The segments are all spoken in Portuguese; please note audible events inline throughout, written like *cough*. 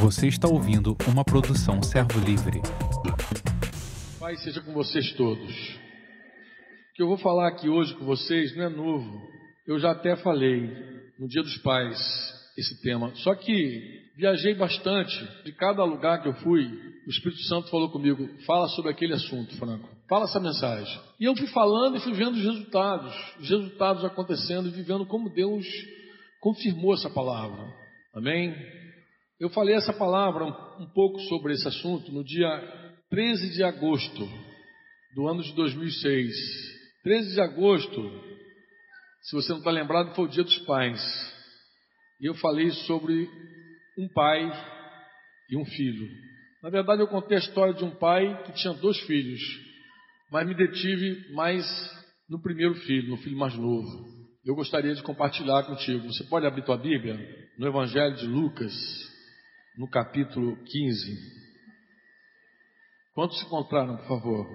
Você está ouvindo uma produção Servo Livre. Pai seja com vocês todos. O que eu vou falar aqui hoje com vocês não é novo. Eu já até falei no Dia dos Pais esse tema. Só que viajei bastante. De cada lugar que eu fui, o Espírito Santo falou comigo: fala sobre aquele assunto, Franco. Fala essa mensagem. E eu fui falando e fui vendo os resultados, os resultados acontecendo e vivendo como Deus confirmou essa palavra. Amém? Eu falei essa palavra um, pouco sobre esse assunto no dia 13 de agosto do ano de 2006. 13 de agosto, se você não está lembrado, foi o dia dos pais. E eu falei sobre um pai e um filho. Na verdade, eu contei a história de um pai que tinha dois filhos, mas me detive mais no primeiro filho, no filho mais novo. Eu gostaria de compartilhar contigo. Você pode abrir tua Bíblia no Evangelho de Lucas, no capítulo 15. Quantos se encontraram, por favor?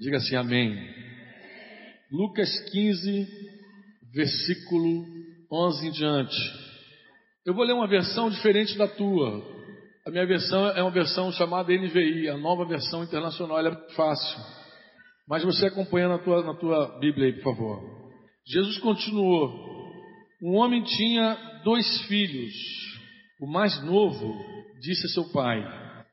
Diga assim, amém. Lucas 15, versículo 11 em diante. Eu vou ler uma versão diferente da tua. A minha versão é uma versão chamada NVI, a nova versão internacional, ela é fácil. Mas você acompanha na tua, na tua Bíblia aí, por favor. Jesus continuou: Um homem tinha dois filhos. O mais novo disse a seu pai: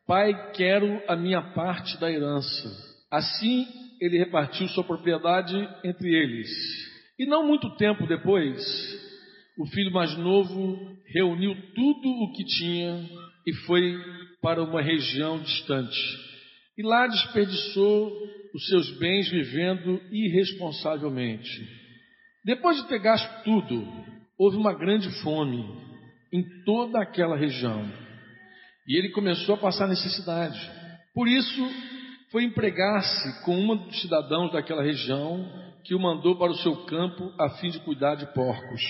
Pai, quero a minha parte da herança. Assim ele repartiu sua propriedade entre eles. E não muito tempo depois, o filho mais novo reuniu tudo o que tinha e foi para uma região distante. E lá desperdiçou os seus bens vivendo irresponsavelmente. Depois de ter gasto tudo, houve uma grande fome em toda aquela região. E ele começou a passar necessidade. Por isso, foi empregar-se com um dos cidadãos daquela região que o mandou para o seu campo a fim de cuidar de porcos.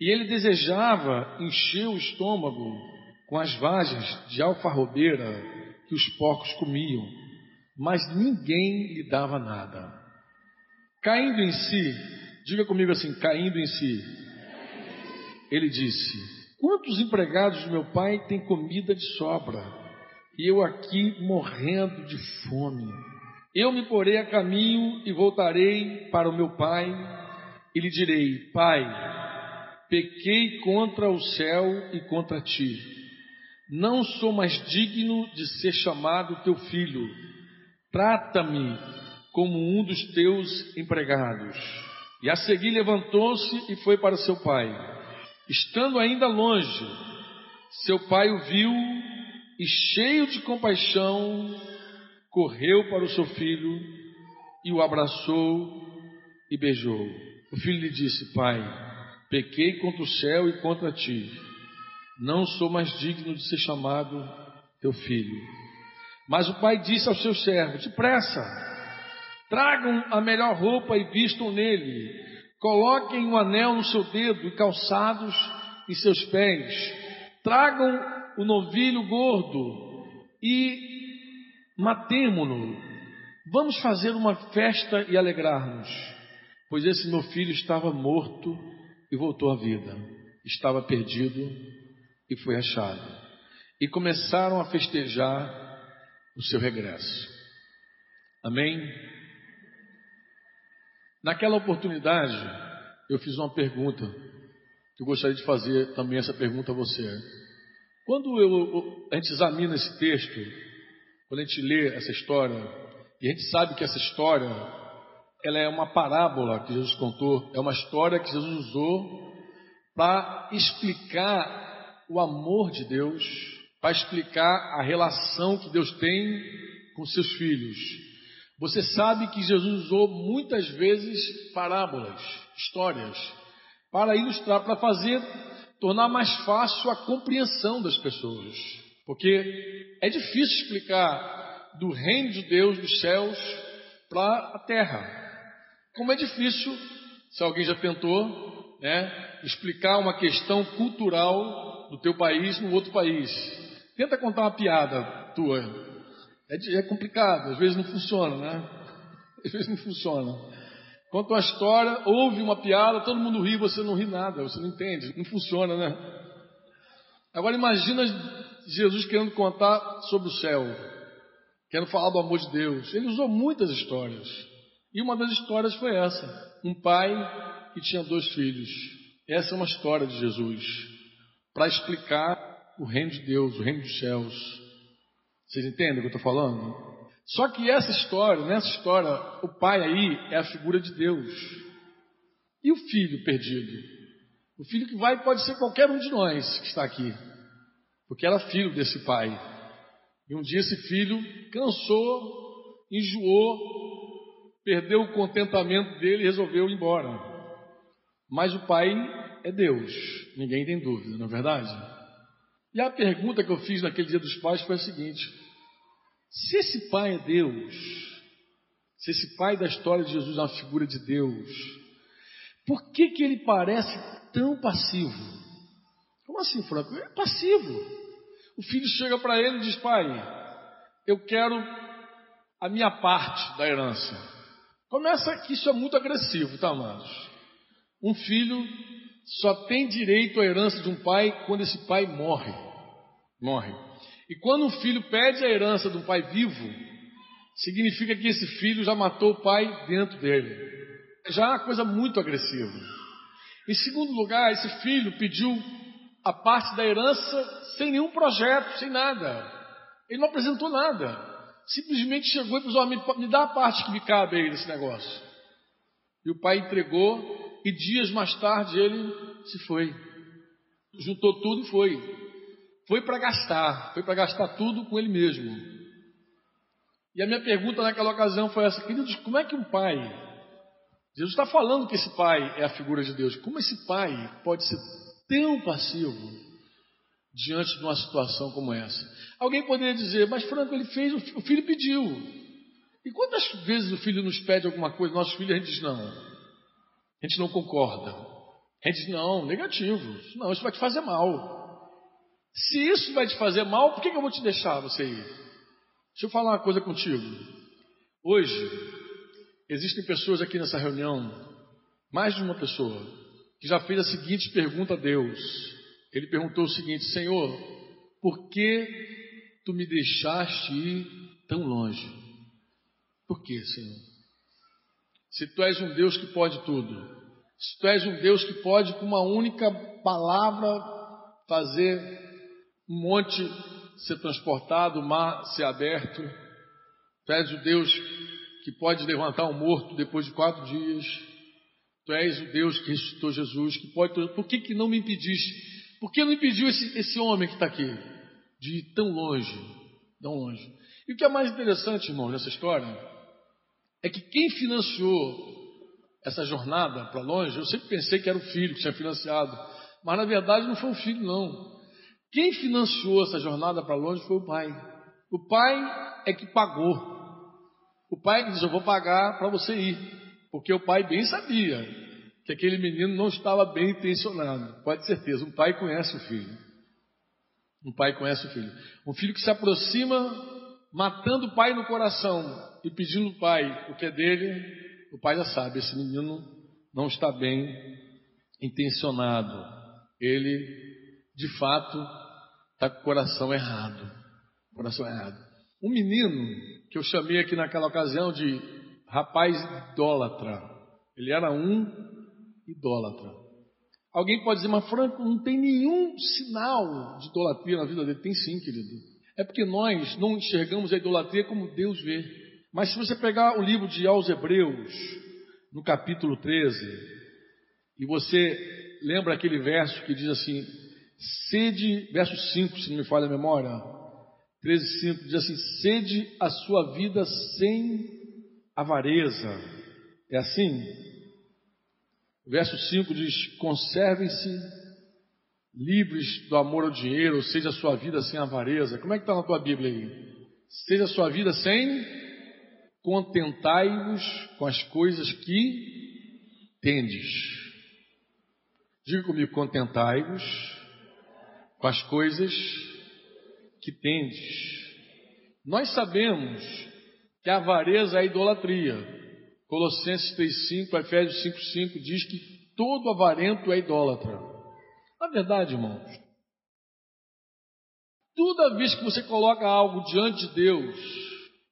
E ele desejava encher o estômago com as vagens de alfarrobeira que os porcos comiam, mas ninguém lhe dava nada. Caindo em si, diga comigo assim: caindo em si, ele disse: Quantos empregados do meu pai têm comida de sobra? E eu aqui morrendo de fome. Eu me porei a caminho e voltarei para o meu pai e lhe direi: Pai, pequei contra o céu e contra ti. Não sou mais digno de ser chamado teu filho. Trata-me como um dos teus empregados. E a seguir levantou-se e foi para seu pai. Estando ainda longe, seu pai o viu e, cheio de compaixão, correu para o seu filho e o abraçou e beijou. O filho lhe disse: Pai, Pequei contra o céu e contra ti. Não sou mais digno de ser chamado teu filho. Mas o pai disse aos seus servos: Depressa, tragam a melhor roupa e vistam nele. Coloquem um anel no seu dedo e calçados em seus pés. Tragam o novilho gordo e matemo-no. Vamos fazer uma festa e alegrar-nos, pois esse meu filho estava morto e voltou à vida. Estava perdido e foi achado. E começaram a festejar o seu regresso. Amém? Naquela oportunidade, eu fiz uma pergunta. Eu gostaria de fazer também essa pergunta a você. Quando eu, a gente examina esse texto, quando a gente lê essa história, e a gente sabe que essa história ela é uma parábola que Jesus contou, é uma história que Jesus usou para explicar o amor de Deus, para explicar a relação que Deus tem com seus filhos. Você sabe que Jesus usou muitas vezes parábolas, histórias, para ilustrar, para fazer, tornar mais fácil a compreensão das pessoas. Porque é difícil explicar do reino de Deus, dos céus, para a terra. Como é difícil, se alguém já tentou, né, explicar uma questão cultural do teu país no outro país. Tenta contar uma piada tua. É, é complicado, às vezes não funciona, né? Às vezes não funciona. Conta uma história, ouve uma piada, todo mundo ri, você não ri nada, você não entende, não funciona, né? Agora imagina Jesus querendo contar sobre o céu, querendo falar do amor de Deus. Ele usou muitas histórias. E uma das histórias foi essa: um pai que tinha dois filhos. Essa é uma história de Jesus para explicar o reino de Deus, o reino dos céus. Vocês entendem o que eu estou falando? Só que essa história, nessa história, o pai aí é a figura de Deus. E o filho perdido? O filho que vai pode ser qualquer um de nós que está aqui, porque era filho desse pai. E um dia esse filho cansou, enjoou, perdeu o contentamento dele e resolveu ir embora. Mas o pai é Deus, ninguém tem dúvida, não é verdade? E a pergunta que eu fiz naquele dia dos pais foi a seguinte: se esse pai é Deus, se esse pai da história de Jesus é uma figura de Deus, por que, que ele parece tão passivo? Como assim, Franco? É passivo. O filho chega para ele e diz: Pai, eu quero a minha parte da herança. Começa que isso é muito agressivo, tá, amados? Um filho só tem direito à herança de um pai quando esse pai morre. Morre. E quando um filho pede a herança de um pai vivo, significa que esse filho já matou o pai dentro dele. Já é uma coisa muito agressiva. Em segundo lugar, esse filho pediu a parte da herança sem nenhum projeto, sem nada. Ele não apresentou nada. Simplesmente chegou e me, me dá a parte que me cabe aí nesse negócio. E o pai entregou e dias mais tarde ele se foi. Juntou tudo e foi. Foi para gastar, foi para gastar tudo com ele mesmo. E a minha pergunta naquela ocasião foi essa: queridos, como é que um pai, Jesus está falando que esse pai é a figura de Deus, como esse pai pode ser tão passivo diante de uma situação como essa? Alguém poderia dizer, mas Franco, ele fez, o filho pediu. E quantas vezes o filho nos pede alguma coisa, nossos filhos, a gente diz não. A gente não concorda. A gente diz, não, negativo. Não, isso vai te fazer mal. Se isso vai te fazer mal, por que, eu vou te deixar você ir? Deixa eu falar uma coisa contigo. Hoje, existem pessoas aqui nessa reunião, mais de uma pessoa, que já fez a seguinte pergunta a Deus. Ele perguntou o seguinte: Senhor, por que tu me deixaste ir tão longe? Por que, Senhor? Se tu és um Deus que pode tudo, se tu és um Deus que pode, com uma única palavra, fazer um monte ser transportado, o mar ser aberto, tu és o Deus que pode levantar um morto depois de quatro dias, tu és o Deus que ressuscitou Jesus, que pode. Por que, que não me impediste? Por que não impediu esse, esse homem que está aqui de ir tão longe, tão longe? E o que é mais interessante, irmão, nessa história, é que quem financiou essa jornada para longe, eu sempre pensei que era o filho que tinha financiado, mas na verdade não foi o filho, não. Quem financiou essa jornada para longe foi o pai. O pai é que pagou. O pai disse: Eu vou pagar para você ir. Porque o pai bem sabia que aquele menino não estava bem intencionado. Pode ter certeza. Um pai conhece o filho. Um pai conhece o filho. Um filho que se aproxima matando o pai no coração e pedindo ao pai o que é dele, o pai já sabe, esse menino não está bem intencionado. Ele, de fato, está com o coração errado. Coração errado. Um menino que eu chamei aqui naquela ocasião de rapaz idólatra. Ele era um idólatra. Alguém pode dizer, mas Franco, não tem nenhum sinal de idolatria na vida dele. Tem sim, querido. É porque nós não enxergamos a idolatria como Deus vê. Mas se você pegar o livro de aos Hebreus, no capítulo 13, e você lembra aquele verso que diz assim: sede, verso 5, se não me falha a memória, 13, 5, diz assim: sede a sua vida sem avareza. É assim? Verso 5 diz: conservem-se livres do amor ao dinheiro, ou seja, a sua vida sem avareza. Como é que está na tua Bíblia aí? Seja a sua vida sem contentai-vos com as coisas que tendes. Diga comigo, contentai-vos com as coisas que tendes. Nós sabemos que a avareza é a idolatria. Colossenses 3,5, Efésios 5,5 diz que todo avarento é idólatra. Na verdade, irmãos, Toda vez que você coloca algo diante de Deus,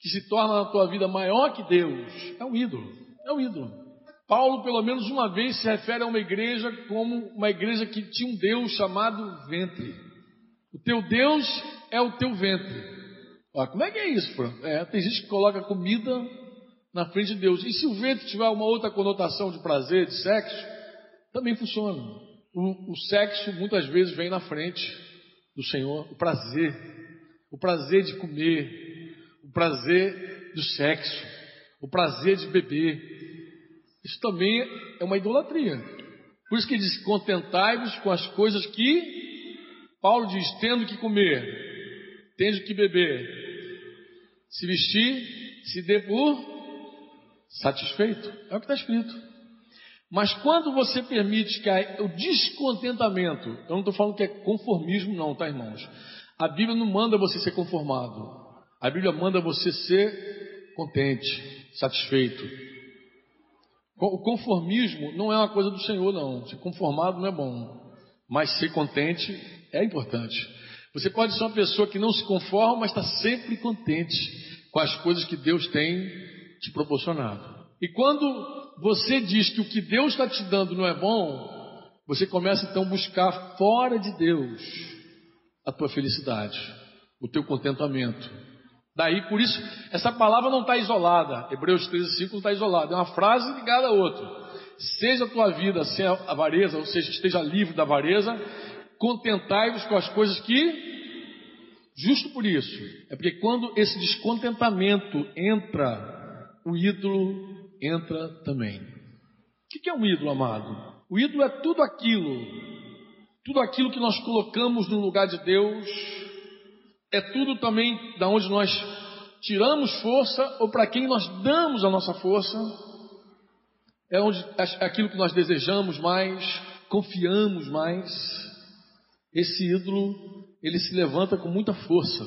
que se torna na tua vida maior que Deus, é um ídolo. É um ídolo. Paulo, pelo menos uma vez, se refere a uma igreja como uma igreja que tinha um Deus chamado ventre. O teu Deus é o teu ventre. Olha, como é que é isso, Fran? É, tem gente que coloca comida na frente de Deus. E se o ventre tiver uma outra conotação de prazer, de sexo, também funciona. O, o sexo muitas vezes vem na frente do Senhor, o prazer, o prazer de comer, o prazer do sexo, o prazer de beber. Isso também é uma idolatria. Por isso que ele diz: contentai-vos com as coisas que Paulo diz: tendo que comer, tendo que beber, se vestir, se dê por satisfeito. É o que está escrito. Mas quando você permite que o descontentamento, eu não estou falando que é conformismo, não, tá, irmãos? A Bíblia não manda você ser conformado. A Bíblia manda você ser contente, satisfeito. O conformismo não é uma coisa do Senhor, não. Ser conformado não é bom. Mas ser contente é importante. Você pode ser uma pessoa que não se conforma, mas está sempre contente com as coisas que Deus tem te proporcionado. E quando você diz que o que Deus está te dando não é bom, você começa então a buscar fora de Deus a tua felicidade, o teu contentamento. Daí, por isso, essa palavra não está isolada. Hebreus 13, 5 não está isolada. É uma frase ligada a outra. Seja a tua vida sem avareza, ou seja, esteja livre da avareza, contentai-vos com as coisas que. Justo por isso. É porque quando esse descontentamento entra, o ídolo entra também. O que é um ídolo, amado? O ídolo é tudo aquilo, tudo aquilo que nós colocamos no lugar de Deus, é tudo também da onde nós tiramos força ou para quem nós damos a nossa força, é onde é aquilo que nós desejamos mais, confiamos mais. Esse ídolo, ele se levanta com muita força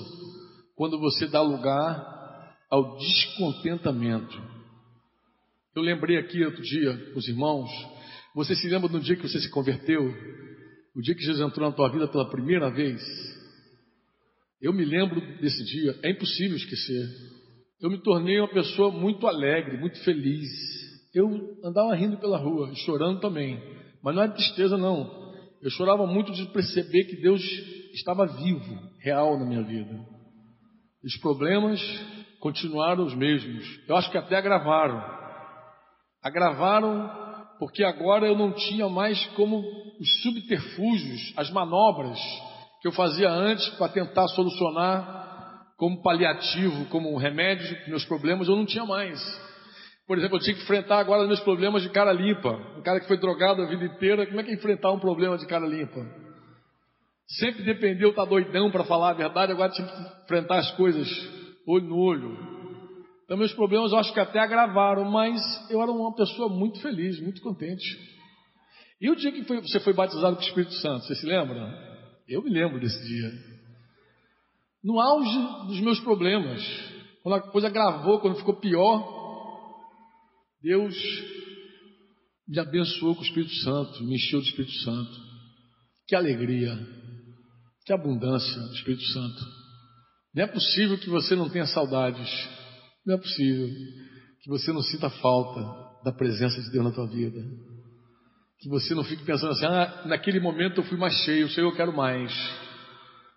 quando você dá lugar ao descontentamento. Eu lembrei aqui outro dia, os irmãos, você se lembra do dia que você se converteu? O dia que Jesus entrou na tua vida pela primeira vez? Eu me lembro desse dia, é impossível esquecer. Eu me tornei uma pessoa muito alegre, muito feliz. Eu andava rindo pela rua, chorando também, mas não é tristeza não. Eu chorava muito de perceber que Deus estava vivo, real na minha vida. Os problemas continuaram os mesmos. Eu acho que até agravaram. Agravaram porque agora eu não tinha mais como os subterfúgios, as manobras que eu fazia antes para tentar solucionar como paliativo, como remédio meus problemas, eu não tinha mais. Por exemplo, eu tinha que enfrentar agora meus problemas de cara limpa. Um cara que foi drogado a vida inteira, como é que é enfrentar um problema de cara limpa? Sempre dependeu, tá doidão para falar a verdade, agora tinha que enfrentar as coisas olho no olho. Então, meus problemas eu acho que até agravaram, mas eu era uma pessoa muito feliz, muito contente. E o dia que foi, você foi batizado com o Espírito Santo, você se lembra? Eu me lembro desse dia. No auge dos meus problemas, quando a coisa agravou, quando ficou pior, Deus me abençoou com o Espírito Santo, me encheu do Espírito Santo. Que alegria, que abundância do Espírito Santo. Não é possível que você não tenha saudades não é possível que você não sinta falta da presença de Deus na tua vida. Que você não fique pensando assim, ah, naquele momento eu fui mais cheio, Senhor, eu quero mais.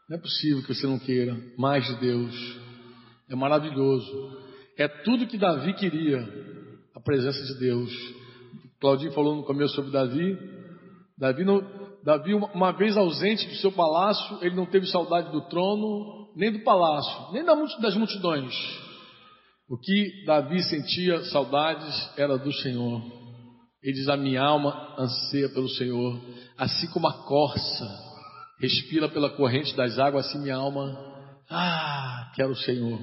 Não é possível que você não queira mais de Deus. É maravilhoso. É tudo que Davi queria, a presença de Deus. Claudinho falou no começo sobre Davi. Davi, não, Davi uma vez ausente do seu palácio, ele não teve saudade do trono, nem do palácio, nem das multidões. O que Davi sentia saudades era do Senhor. Ele diz: A minha alma anseia pelo Senhor, assim como a corça respira pela corrente das águas, assim minha alma, ah, quero o Senhor.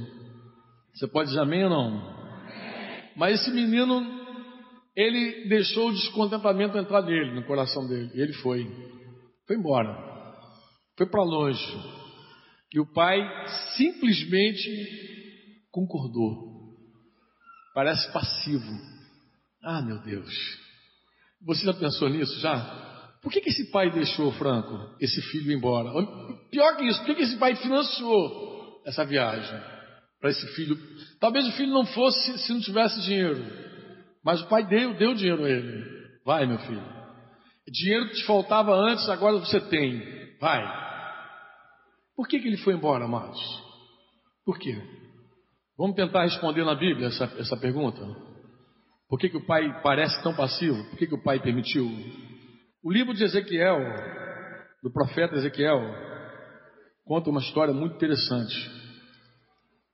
Você pode dizer amém ou não? Mas esse menino, ele deixou o descontentamento entrar nele, no coração dele. E ele foi. Foi embora. Foi para longe. E o pai simplesmente concordou. Parece passivo. Ah, meu Deus. Você já pensou nisso já? Por que, que esse pai deixou, Franco, esse filho embora? Pior que isso, por que, que esse pai financiou essa viagem para esse filho? Talvez o filho não fosse se não tivesse dinheiro, mas o pai deu, deu dinheiro a ele. Vai, meu filho. Dinheiro que te faltava antes, agora você tem. Vai. Por que, que ele foi embora, amados? Por quê? Vamos tentar responder na Bíblia essa, essa pergunta? Por que, que o pai parece tão passivo? Por que, que o pai permitiu? O livro de Ezequiel, do profeta Ezequiel, conta uma história muito interessante.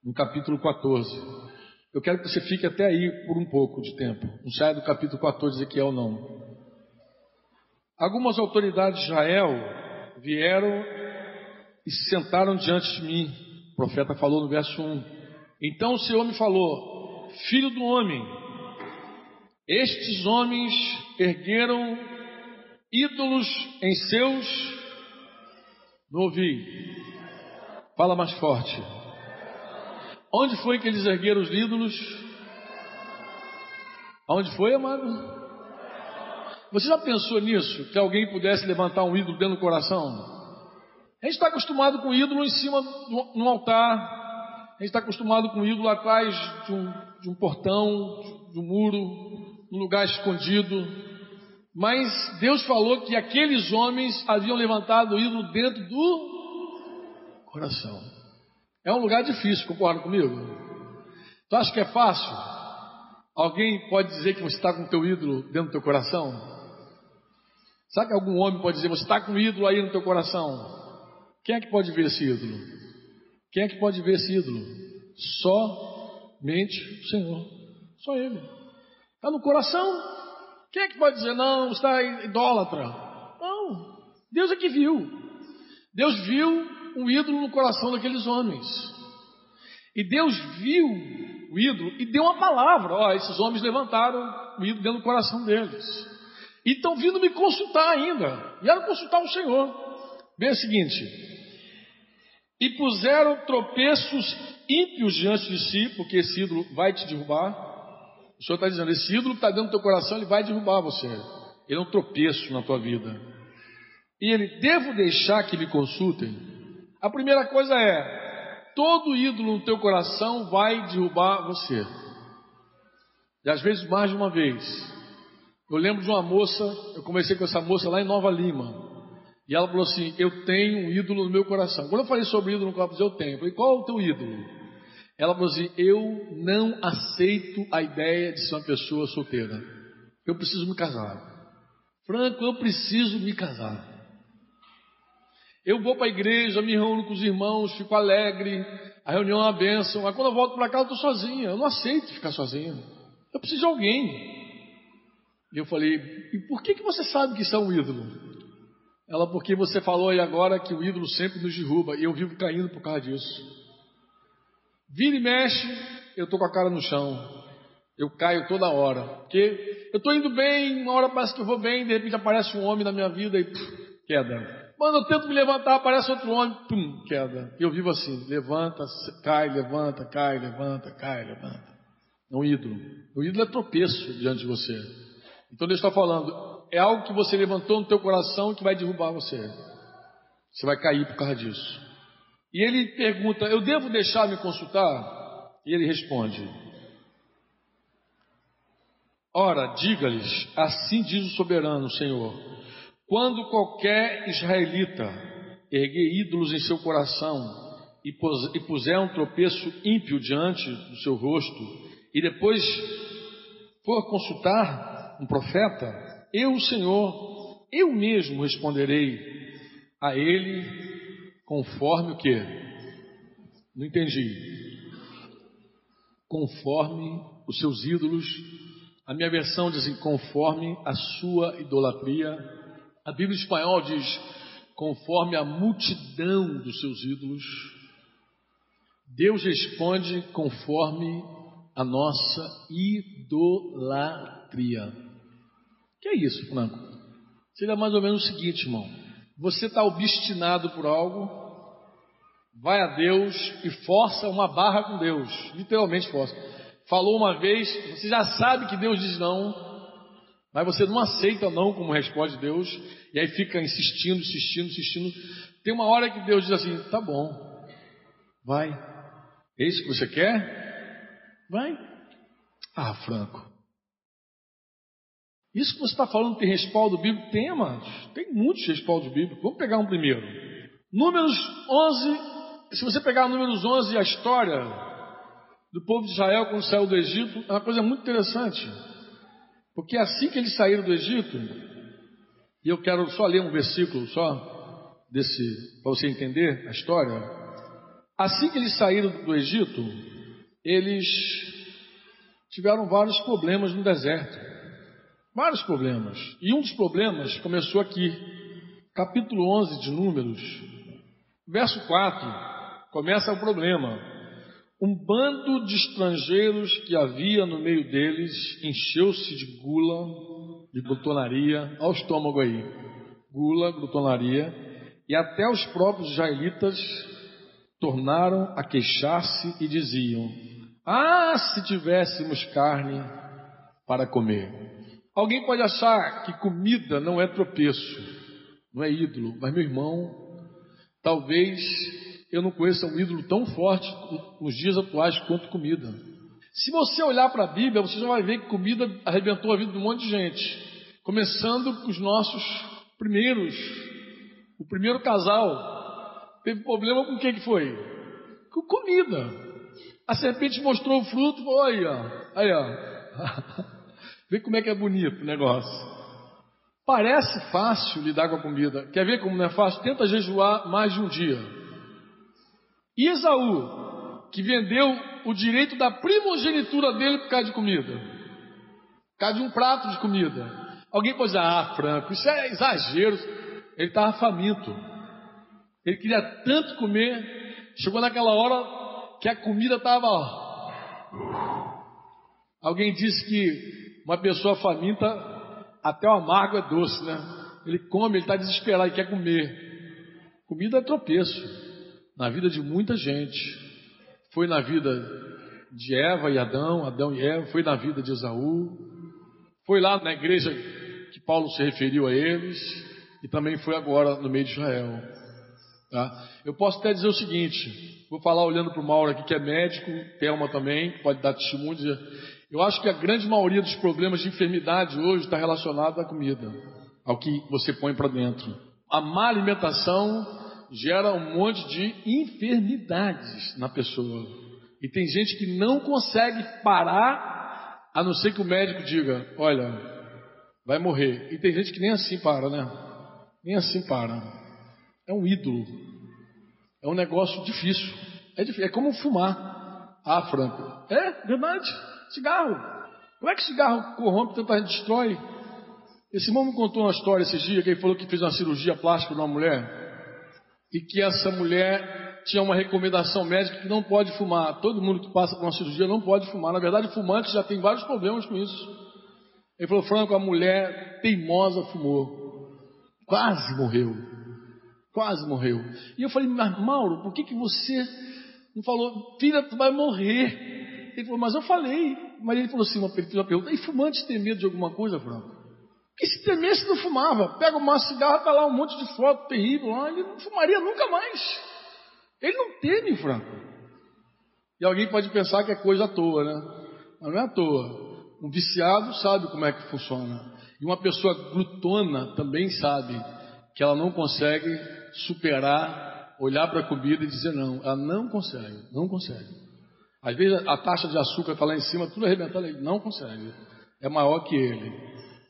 No capítulo 14. Eu quero que você fique até aí por um pouco de tempo. Não saia do capítulo 14 de Ezequiel, não. Algumas autoridades de Israel vieram e se sentaram diante de mim. O profeta falou no verso 1. Então o Senhor me falou: Filho do homem, estes homens ergueram ídolos em seus. Não ouvi. Fala mais forte. Onde foi que eles ergueram os ídolos? Aonde foi, amado? Você já pensou nisso? Que alguém pudesse levantar um ídolo dentro do coração? A gente está acostumado com ídolo em cima de um altar. A gente está acostumado com ídolo atrás de um, de um portão, de um muro, num lugar escondido. Mas Deus falou que aqueles homens haviam levantado o ídolo dentro do coração. É um lugar difícil, concorda comigo? Tu acha que é fácil? Alguém pode dizer que você está com o teu ídolo dentro do teu coração? Sabe que algum homem pode dizer, você está com o ídolo aí no teu coração? Quem é que pode ver esse ídolo? Quem é que pode ver esse ídolo? Somente o Senhor. Só Ele. Está no coração. Quem é que pode dizer, não, está idólatra? Não, Deus é que viu. Deus viu um ídolo no coração daqueles homens. E Deus viu o ídolo e deu uma palavra. Ó, esses homens levantaram o ídolo dentro do coração deles. E estão vindo me consultar ainda. Vieram consultar o Senhor. Veja o seguinte: e puseram tropeços ímpios diante de si, porque esse ídolo vai te derrubar. Senhor está dizendo: esse ídolo que está dentro do teu coração, ele vai derrubar você. Ele é um tropeço na tua vida. E ele, devo deixar que me consultem? A primeira coisa é: todo ídolo no teu coração vai derrubar você. E às vezes mais de uma vez. Eu lembro de uma moça, eu comecei com essa moça lá em Nova Lima. E ela falou assim: Eu tenho um ídolo no meu coração. Quando eu falei sobre ídolo no coração, eu tenho. Eu falei: Qual é o teu ídolo? Ela falou assim: Eu não aceito a ideia de ser uma pessoa solteira. Eu preciso me casar. Franco, eu preciso me casar. Eu vou para a igreja, me reúno com os irmãos, fico alegre, a reunião é uma bênção, mas quando eu volto para casa eu estou sozinha, eu não aceito ficar sozinha. Eu preciso de alguém. E eu falei, e por que, que você sabe que isso é um ídolo? Ela, porque você falou aí agora que o ídolo sempre nos derruba, e eu vivo caindo por causa disso. Vira e mexe, eu estou com a cara no chão. Eu caio toda hora. Porque eu estou indo bem, uma hora parece que eu vou bem, de repente aparece um homem na minha vida e puf, queda. Quando eu tento me levantar, aparece outro homem, pum, queda. Eu vivo assim, levanta, cai, levanta, cai, levanta, cai, levanta. É um ídolo. O ídolo é tropeço diante de você. Então Deus está falando, é algo que você levantou no teu coração que vai derrubar você. Você vai cair por causa disso. E ele pergunta: Eu devo deixar me consultar? E ele responde: Ora, diga-lhes: Assim diz o soberano Senhor: Quando qualquer israelita erguer ídolos em seu coração e puser um tropeço ímpio diante do seu rosto, e depois for consultar um profeta, eu, Senhor, eu mesmo responderei a ele Conforme o que? Não entendi. Conforme os seus ídolos. A minha versão diz assim, conforme a sua idolatria. A Bíblia espanhol diz conforme a multidão dos seus ídolos. Deus responde conforme a nossa idolatria. Que é isso, Franco? Seria mais ou menos o seguinte, irmão. Você está obstinado por algo, vai a Deus e força uma barra com Deus, literalmente força. Falou uma vez, você já sabe que Deus diz não, Mas você não aceita não como resposta de Deus, e aí fica insistindo, insistindo, insistindo. Tem uma hora que Deus diz assim: tá bom, vai. É isso que você quer? Vai. Ah, Franco. Isso que você está falando tem respaldo bíblico? Tem, amados. Tem muitos respaldos bíblicos. Vamos pegar um primeiro. Números 11. Se você pegar números 11 a história do povo de Israel quando saiu do Egito, é uma coisa muito interessante. Porque assim que eles saíram do Egito, e eu quero só ler um versículo só desse para você entender a história. Assim que eles saíram do Egito, eles tiveram vários problemas no deserto. Vários problemas. E um dos problemas começou aqui, capítulo 11 de Números, verso 4. Começa o problema. Um bando de estrangeiros que havia no meio deles encheu-se de gula, de glutonaria, ao estômago aí. Gula, glutonaria, e até os próprios israelitas tornaram a queixar-se e diziam: Ah, se tivéssemos carne para comer. Alguém pode achar que comida não é tropeço, não é ídolo, mas meu irmão, talvez eu não conheça um ídolo tão forte nos dias atuais quanto comida. Se você olhar para a Bíblia, você já vai ver que comida arrebentou a vida de um monte de gente. Começando com os nossos primeiros. O primeiro casal teve problema com o que, que foi? Com comida. A serpente mostrou o fruto, ó, aí, ó. Vê como é que é bonito o negócio. Parece fácil lidar com a comida. Quer ver como não é fácil? Tenta jejuar mais de um dia. Esaú, que vendeu o direito da primogenitura dele por causa de comida, por causa de um prato de comida. Alguém pode dizer, ah, Franco, isso é exagero. Ele estava faminto. Ele queria tanto comer, chegou naquela hora que a comida estava. Alguém disse que uma pessoa faminta, até o amargo é doce, né? Ele come, ele está desesperado, ele quer comer. Comida é tropeço na vida de muita gente. Foi na vida de Eva e Adão, Adão e Eva, foi na vida de Esaú, foi lá na igreja que Paulo se referiu a eles, e também foi agora no meio de Israel. Tá? Eu posso até dizer o seguinte: vou falar olhando para o Mauro aqui, que é médico, Thelma também, pode dar testemunho. Dizer, eu acho que a grande maioria dos problemas de enfermidade hoje está relacionado à comida, ao que você põe para dentro. A má alimentação gera um monte de enfermidades na pessoa. E tem gente que não consegue parar, a não ser que o médico diga: olha, vai morrer. E tem gente que nem assim para, né? Nem assim para. É um ídolo. É um negócio difícil. É, difícil. é como fumar. Ah, Franco. É verdade. Cigarro. Como é que cigarro corrompe tanta gente destrói? Esse irmão me contou uma história esses dias que ele falou que fez uma cirurgia plástica numa mulher e que essa mulher tinha uma recomendação médica que não pode fumar. Todo mundo que passa por uma cirurgia não pode fumar. Na verdade, fumante já tem vários problemas com isso. Ele falou, Franco, a mulher teimosa fumou. Quase morreu. Quase morreu. E eu falei, mas Mauro, por que, que você não falou, filha, tu vai morrer? Ele falou, mas eu falei. Mas ele falou assim, uma, pergunta, e fumante tem medo de alguma coisa, Franco? Porque se temesse não fumava. Pega uma cigarra, tá lá um monte de foto terrível lá, ele não fumaria nunca mais. Ele não teme, Franco. E alguém pode pensar que é coisa à toa, né? Mas não é à toa. Um viciado sabe como é que funciona. E uma pessoa glutona também sabe que ela não consegue superar, olhar para a comida e dizer não. Ela não consegue, não consegue. Às vezes a taxa de açúcar está lá em cima, tudo arrebentado, ele não consegue. É maior que ele.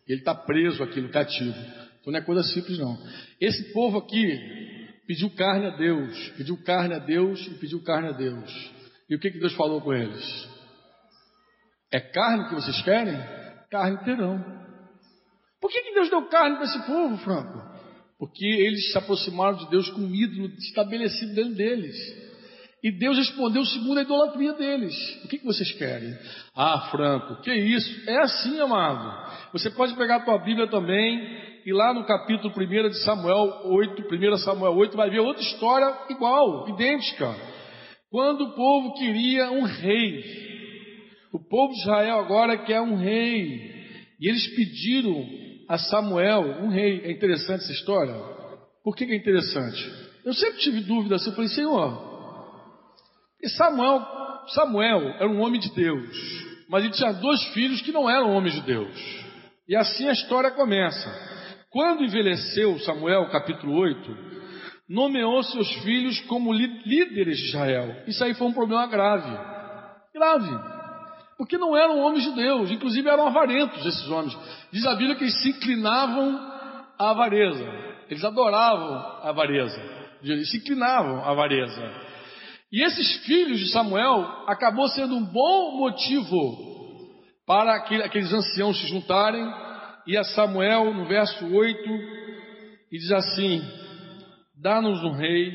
Ele está preso aqui no cativo. Então não é coisa simples, não. Esse povo aqui pediu carne a Deus, pediu carne a Deus e pediu carne a Deus. E o que, que Deus falou com eles? É carne que vocês querem? Carne terão. Por que, que Deus deu carne para esse povo, Franco? Porque eles se aproximaram de Deus com um ídolo estabelecido dentro deles. E Deus respondeu segundo a idolatria deles. O que, vocês querem? Ah, Franco, que isso? É assim, amado. Você pode pegar a tua Bíblia também e lá no capítulo 1 de Samuel 8, 1 Samuel 8, vai ver outra história igual, idêntica. Quando o povo queria um rei. O povo de Israel agora quer um rei. E eles pediram a Samuel um rei. É interessante essa história. Por que, que é interessante? Eu sempre tive dúvida assim. Eu falei, Senhor, e Samuel, Samuel era um homem de Deus, mas ele tinha dois filhos que não eram homens de Deus. E assim a história começa. Quando envelheceu Samuel, capítulo 8, nomeou seus filhos como líderes de Israel. Isso aí foi um problema grave. Grave. Porque não eram homens de Deus, inclusive eram avarentos esses homens. Diz a Bíblia que eles se inclinavam à avareza, eles adoravam a avareza, eles se inclinavam à avareza. E esses filhos de Samuel acabou sendo um bom motivo para aqueles anciãos se juntarem e a Samuel, no verso 8, e diz assim: Dá-nos um rei,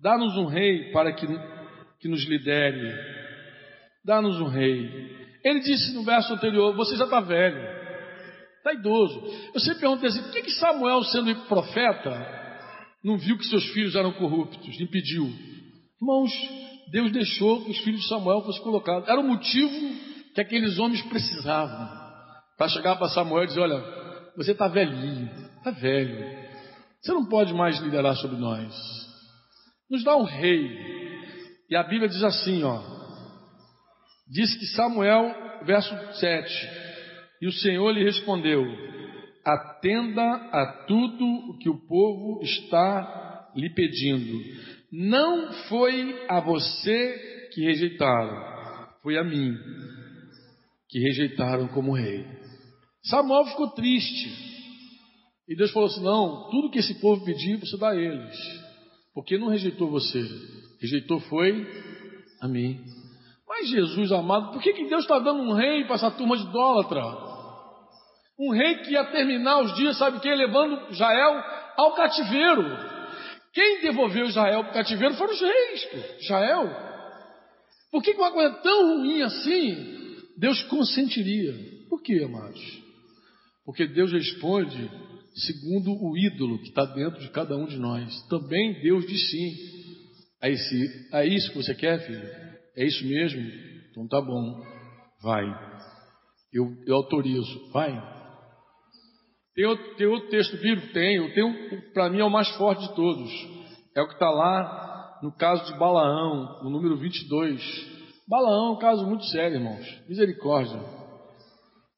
dá-nos um rei para que, que nos lidere dá-nos um rei. Ele disse no verso anterior: Você já está velho, está idoso. Eu sempre perguntei assim: por que, que Samuel, sendo profeta, não viu que seus filhos eram corruptos, impediu? Irmãos, Deus deixou que os filhos de Samuel fossem colocados. Era o motivo que aqueles homens precisavam para chegar para Samuel e dizer: Olha, você está velhinho, está velho, você não pode mais liderar sobre nós. Nos dá um rei. E a Bíblia diz assim, ó, Diz que Samuel, verso 7, e o Senhor lhe respondeu: Atenda a tudo o que o povo está lhe pedindo. Não foi a você que rejeitaram, foi a mim que rejeitaram como rei. Samuel ficou triste. E Deus falou assim: Não, tudo que esse povo pedir, você dá a eles. Porque não rejeitou você, rejeitou foi a mim. Mas Jesus amado, por que, que Deus está dando um rei para essa turma de idólatra? Um rei que ia terminar os dias, sabe o que? Levando Israel ao cativeiro. Quem devolveu Israel para o cativeiro foram os reis. Israel. Por que, que uma coisa tão ruim assim Deus consentiria? Por que, amados? Porque Deus responde segundo o ídolo que está dentro de cada um de nós. Também Deus diz sim. É, esse, é isso que você quer, filho? É isso mesmo? Então tá bom, vai. Eu, eu autorizo, vai. Tem outro, tem outro texto bíblico? Tem. Eu tenho, para mim é o mais forte de todos. É o que está lá no caso de Balaão, no número 22. Balaão é um caso muito sério, irmãos. Misericórdia.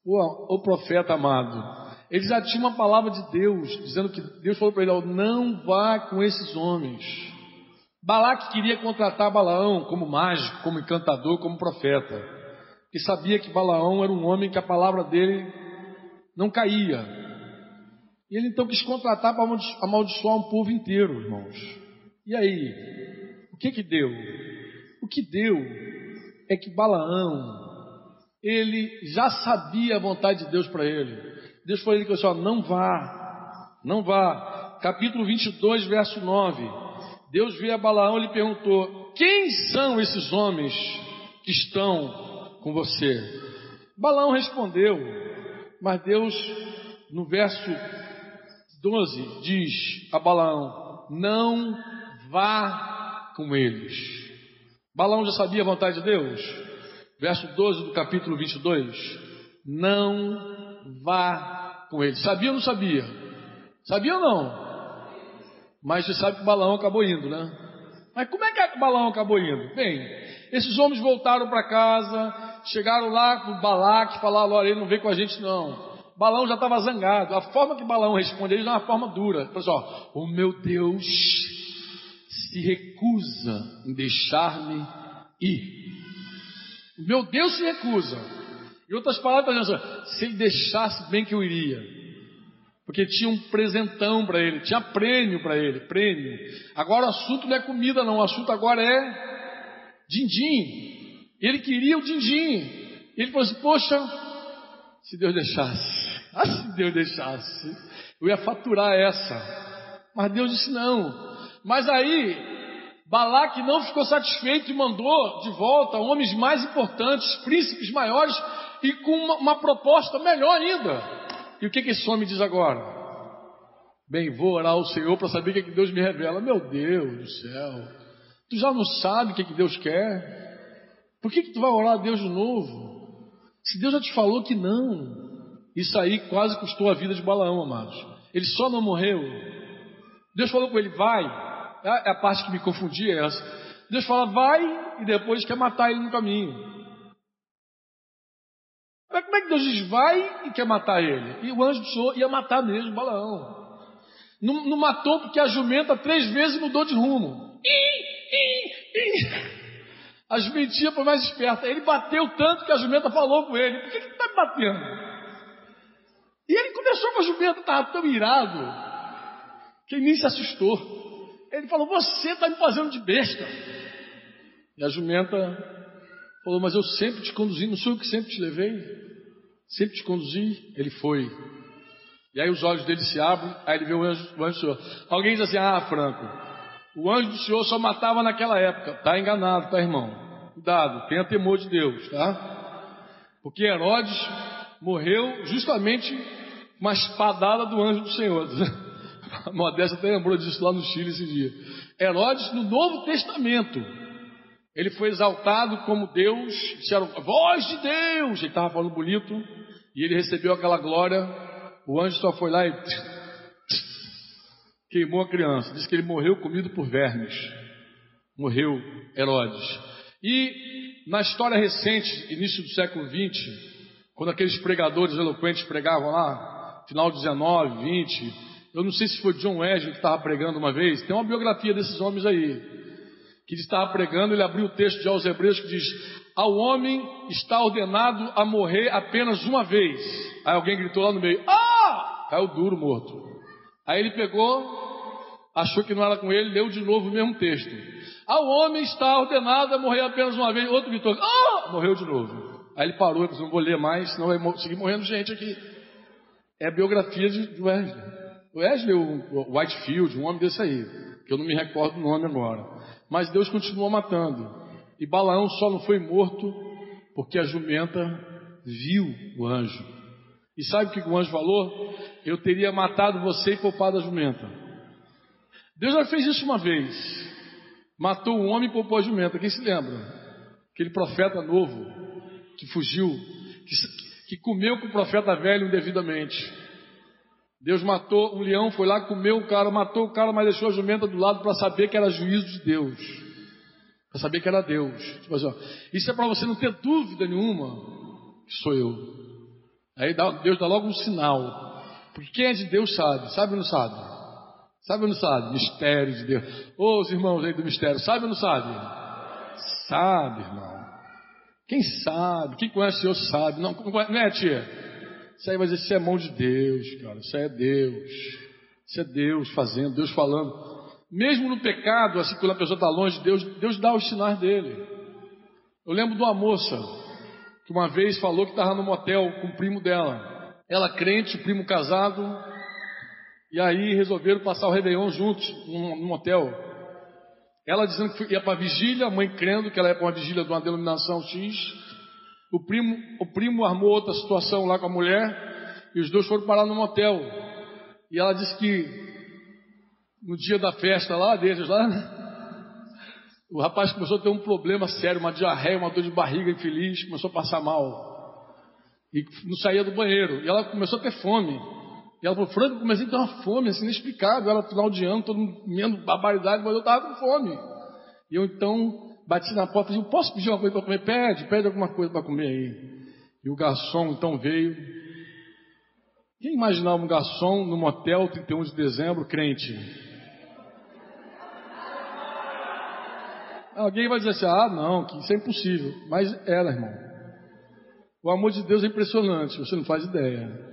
O, o profeta amado. Ele já tinha uma palavra de Deus, dizendo que Deus falou para ele: não vá com esses homens. Balaque queria contratar Balaão como mágico, como encantador, como profeta. E sabia que Balaão era um homem que a palavra dele não caía. E ele então quis contratar para amaldiçoar um povo inteiro, irmãos. E aí? O que que deu? O que deu é que Balaão, ele já sabia a vontade de Deus para ele. Deus falou ele que assim, não vá, não vá. Capítulo 22, verso 9. Deus veio a Balaão e lhe perguntou: Quem são esses homens que estão com você? Balaão respondeu, mas Deus, no verso 12, diz a Balaão: Não vá com eles. Balaão já sabia a vontade de Deus? Verso 12 do capítulo 22: Não vá com eles. Sabia ou não sabia? Sabia ou não? Mas você sabe que Balaão acabou indo, né? Mas como é que Balaão acabou indo? Bem, esses homens voltaram para casa, chegaram lá com Balaque, falaram: olha, ele não veio com a gente não. Balaão já estava zangado. A forma que Balaão respondeu é uma forma dura. Pessoal, o meu Deus se recusa em deixar-me ir. O meu Deus se recusa. Em outras palavras, se ele deixasse bem que eu iria. Porque tinha um presentão para ele, tinha prêmio para ele, prêmio. Agora o assunto não é comida, não, o assunto agora é din-din. Ele queria o din-din. Ele falou assim: Poxa, se Deus deixasse, ah, se Deus deixasse, eu ia faturar essa. Mas Deus disse: Não. Mas aí, Balaque não ficou satisfeito e mandou de volta homens mais importantes, príncipes maiores e com uma, uma proposta melhor ainda. E o que, que esse homem diz agora? Bem, vou orar ao Senhor para saber o que, que Deus me revela. Meu Deus do céu, tu já não sabe o que, que Deus quer? Por que, que tu vai orar a Deus de novo? Se Deus já te falou que não, isso aí quase custou a vida de Balaão, amados. Ele só não morreu. Deus falou com ele, vai. É a parte que me confundia é essa. Deus fala, vai, e depois quer matar ele no caminho. Mas como é que Deus diz, vai e quer matar ele? E o anjo do Senhor ia matar mesmo Balaão. Não, não matou porque a jumenta três vezes mudou de rumo. A jumentinha foi mais esperta. Ele bateu tanto que a jumenta falou com ele: Por que está me batendo? E ele começou com a jumenta, estava tão irado que nem se assustou. Ele falou: Você está me fazendo de besta. E a jumenta falou: Mas eu sempre te conduzi, não sou eu que sempre te levei? Sempre te conduzi. Ele foi. E aí os olhos dele se abrem, aí ele vê o anjo, o anjo do Senhor. Alguém diz assim: Ah, Franco, o anjo do Senhor só matava naquela época. Está enganado, tá, irmão? Cuidado, tenha temor de Deus, tá? Porque Herodes morreu justamente uma espadada do anjo do Senhor. *laughs* A Modesta até lembrou disso lá no Chile esse dia. Herodes, no Novo Testamento, ele foi exaltado como Deus, disseram, voz de Deus, ele estava falando bonito, e ele recebeu aquela glória, o anjo só foi lá e *laughs* queimou a criança, disse que ele morreu comido por vermes, morreu Herodes. E na história recente, início do século XX, quando aqueles pregadores eloquentes pregavam lá, final 19, 20, eu não sei se foi John Wesley que estava pregando uma vez, tem uma biografia desses homens aí, que ele estava pregando, ele abriu o texto de aos Hebreus que diz: Ao homem está ordenado a morrer apenas uma vez. Aí alguém gritou lá no meio: Ah! Caiu duro morto. Aí ele pegou, achou que não era com ele, leu de novo o mesmo texto. Ao homem está ordenado a morrer apenas uma vez. Outro gritou: Ah! Morreu de novo. Aí ele parou e disse: Não vou ler mais, senão vai seguir morrendo gente aqui. É a biografia de Wesley. Wesley, o Whitefield, um homem desse aí, que eu não me recordo o nome agora. Mas Deus continuou matando. E Balaão só não foi morto porque a jumenta viu o anjo. E sabe o que o anjo falou? Eu teria matado você e poupado a jumenta. Deus já fez isso uma vez. Matou o homem e poupou a jumenta. Quem se lembra? Aquele profeta novo que fugiu, que, que comeu com o profeta velho indevidamente. Deus matou um leão, foi lá, comeu o cara, matou o cara, mas deixou a jumenta do lado para saber que era juízo de Deus. Para saber que era Deus. Tipo assim, ó, isso é para você não ter dúvida nenhuma que sou eu. Aí Deus dá logo um sinal. Porque quem é de Deus sabe, sabe ou não sabe? Sabe ou não sabe? Mistério de Deus. Ô, os irmãos aí do mistério, sabe ou não sabe? Sabe, irmão. Quem sabe? Quem conhece Senhor sabe. Não, não é, tia? Isso aí vai dizer, isso é mão de Deus, cara. Isso aí é Deus. Isso é Deus fazendo, Deus falando. Mesmo no pecado, assim, quando a pessoa está longe de Deus, Deus dá os sinais dele. Eu lembro de uma moça que uma vez falou que estava no motel com o primo dela. Ela crente, o primo casado. E aí resolveram passar o Réveillon juntos num, motel. Ela dizendo que ia para a vigília, a mãe crendo que ela ia para uma vigília de uma denominação X. O primo, o primo armou outra situação lá com a mulher e os dois foram parar no motel. E ela disse que no dia da festa lá deles lá, o rapaz começou a ter um problema sério, uma diarreia, uma dor de barriga infeliz, começou a passar mal. E não saía do banheiro. E ela começou a ter fome. E ela falou, Franco, comecei a ter uma fome, assim, inexplicável. Ela final de ano, todo mundo barbaridade, mas eu estava com fome. E eu então bati na porta e disse, posso pedir uma coisa para comer? Pede, pede alguma coisa para comer aí. E o garçom então veio. Quem imaginava um garçom no motel 31 de dezembro, crente? Alguém vai dizer assim, ah não, que isso é impossível. Mas era, irmão. O amor de Deus é impressionante, você não faz ideia.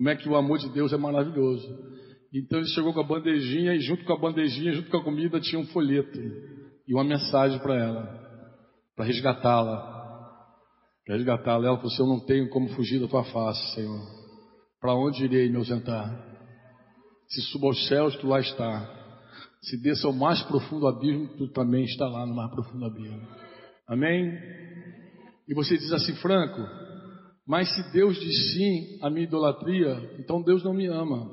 Como é que o amor de Deus é maravilhoso. Então ele chegou com a bandejinha e junto com a bandejinha, junto com a comida, tinha um folheto e uma mensagem para ela, para resgatá-la. Para resgatá-la. Ela falou assim: Eu não tenho como fugir da tua face, Senhor. Para onde irei me ausentar? Se suba aos céus, tu lá está. Se desça ao mais profundo abismo, tu também está lá no mais profundo abismo. Amém? E você diz assim, Franco, mas se Deus diz sim à minha idolatria, então Deus não me ama.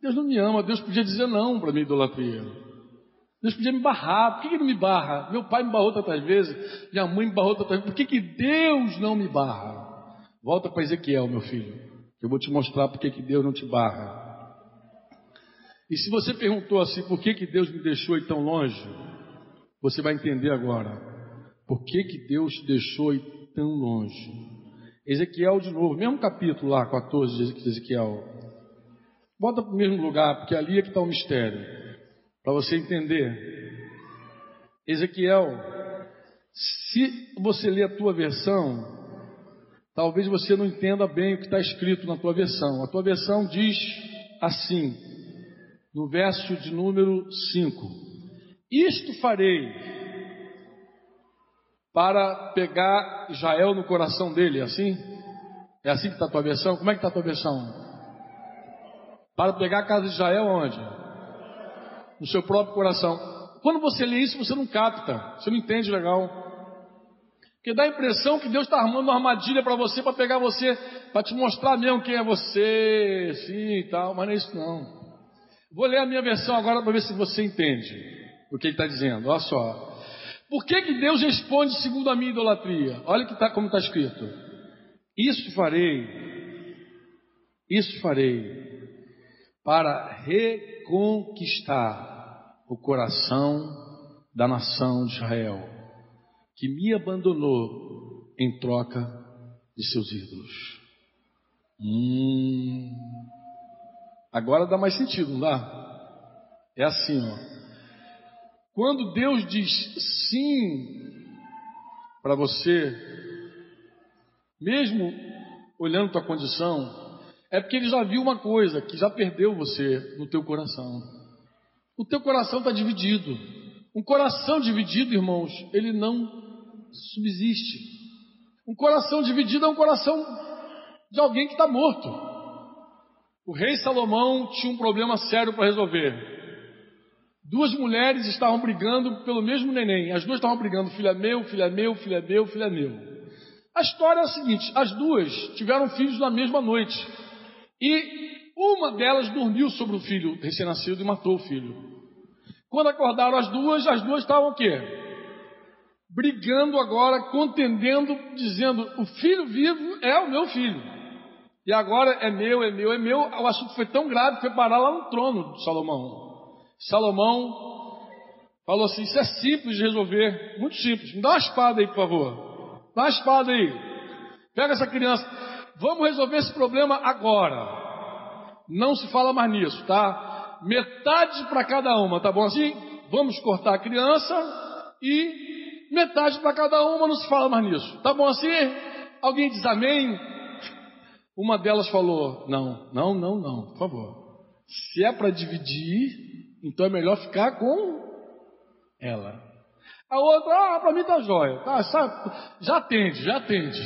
Deus não me ama, Deus podia dizer não para minha idolatria. Deus podia me barrar. Por que, ele me barra? Meu pai me barrou tantas vezes, minha mãe me barrou tantas vezes. Por que, que Deus não me barra? Volta para Ezequiel, meu filho. Eu vou te mostrar por que, que Deus não te barra. E se você perguntou assim, por que, que Deus me deixou ir tão longe? Você vai entender agora. Por que, que Deus te deixou ir tão longe? Ezequiel de novo, mesmo capítulo lá, 14 de Ezequiel. Bota para o mesmo lugar, porque ali é que está o mistério. Para você entender. Ezequiel, se você ler a tua versão, talvez você não entenda bem o que está escrito na tua versão. A tua versão diz assim, no verso de número 5: Isto farei para pegar Israel no coração dele, é assim? É assim que está a tua versão? Como é que está a tua versão? Para pegar a casa de Israel onde? No seu próprio coração. Quando você lê isso, você não capta, você não entende legal. Porque dá a impressão que Deus está armando uma armadilha para você, para pegar você, para te mostrar mesmo quem é você, sim e tal, mas não é isso não. Vou ler a minha versão agora para ver se você entende o que ele está dizendo. Olha só. Por que, que Deus responde segundo a minha idolatria? Olha que tá, como está escrito. Isso farei, isso farei, para reconquistar o coração da nação de Israel, que me abandonou em troca de seus ídolos. Hum, agora dá mais sentido, não dá? É assim, ó. Quando Deus diz sim para você, mesmo olhando tua condição, é porque ele já viu uma coisa, que já perdeu você no teu coração. O teu coração está dividido. Um coração dividido, irmãos, ele não subsiste. Um coração dividido é um coração de alguém que está morto. O rei Salomão tinha um problema sério para resolver. Duas mulheres estavam brigando pelo mesmo neném. As duas estavam brigando, filho é meu, filho é meu, filho é meu, filho é meu. A história é a seguinte: as duas tiveram filhos na mesma noite. E uma delas dormiu sobre o filho recém-nascido e matou o filho. Quando acordaram as duas, as duas estavam o quê? Brigando agora, contendendo, dizendo: o filho vivo é o meu filho. E agora é meu, é meu, é meu. O assunto foi tão grave que foi parar lá no trono de Salomão. Salomão falou assim: Isso é simples de resolver, muito simples. Me dá uma espada aí, por favor. Dá uma espada aí. Pega essa criança. Vamos resolver esse problema agora. Não se fala mais nisso, tá? Metade para cada uma, tá bom assim? Vamos cortar a criança e metade para cada uma, não se fala mais nisso. Tá bom assim? Alguém diz amém? Uma delas falou: Não, não, não, não, por favor. Se é para dividir, então é melhor ficar com ela. A outra, ah, para mim tá jóia. Tá, já atende, já atende.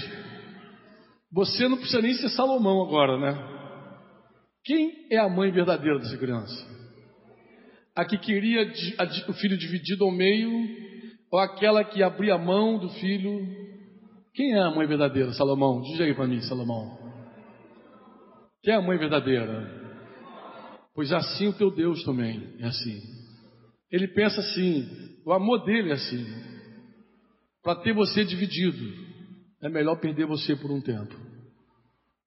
Você não precisa nem ser Salomão agora, né? Quem é a mãe verdadeira dessa criança? A que queria o filho dividido ao meio, ou aquela que abria a mão do filho? Quem é a mãe verdadeira, Salomão? Diz aí para mim, Salomão. Quem é a mãe verdadeira? Pois assim o teu Deus também é assim. Ele pensa assim, o amor dele é assim. Para ter você dividido, é melhor perder você por um tempo.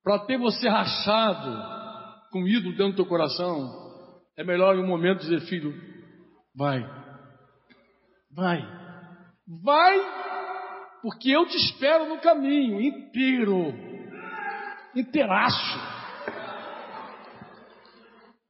Para ter você rachado com ídolo dentro do teu coração, é melhor em um momento dizer, filho, vai, vai, vai, porque eu te espero no caminho inteiro, inteiraço.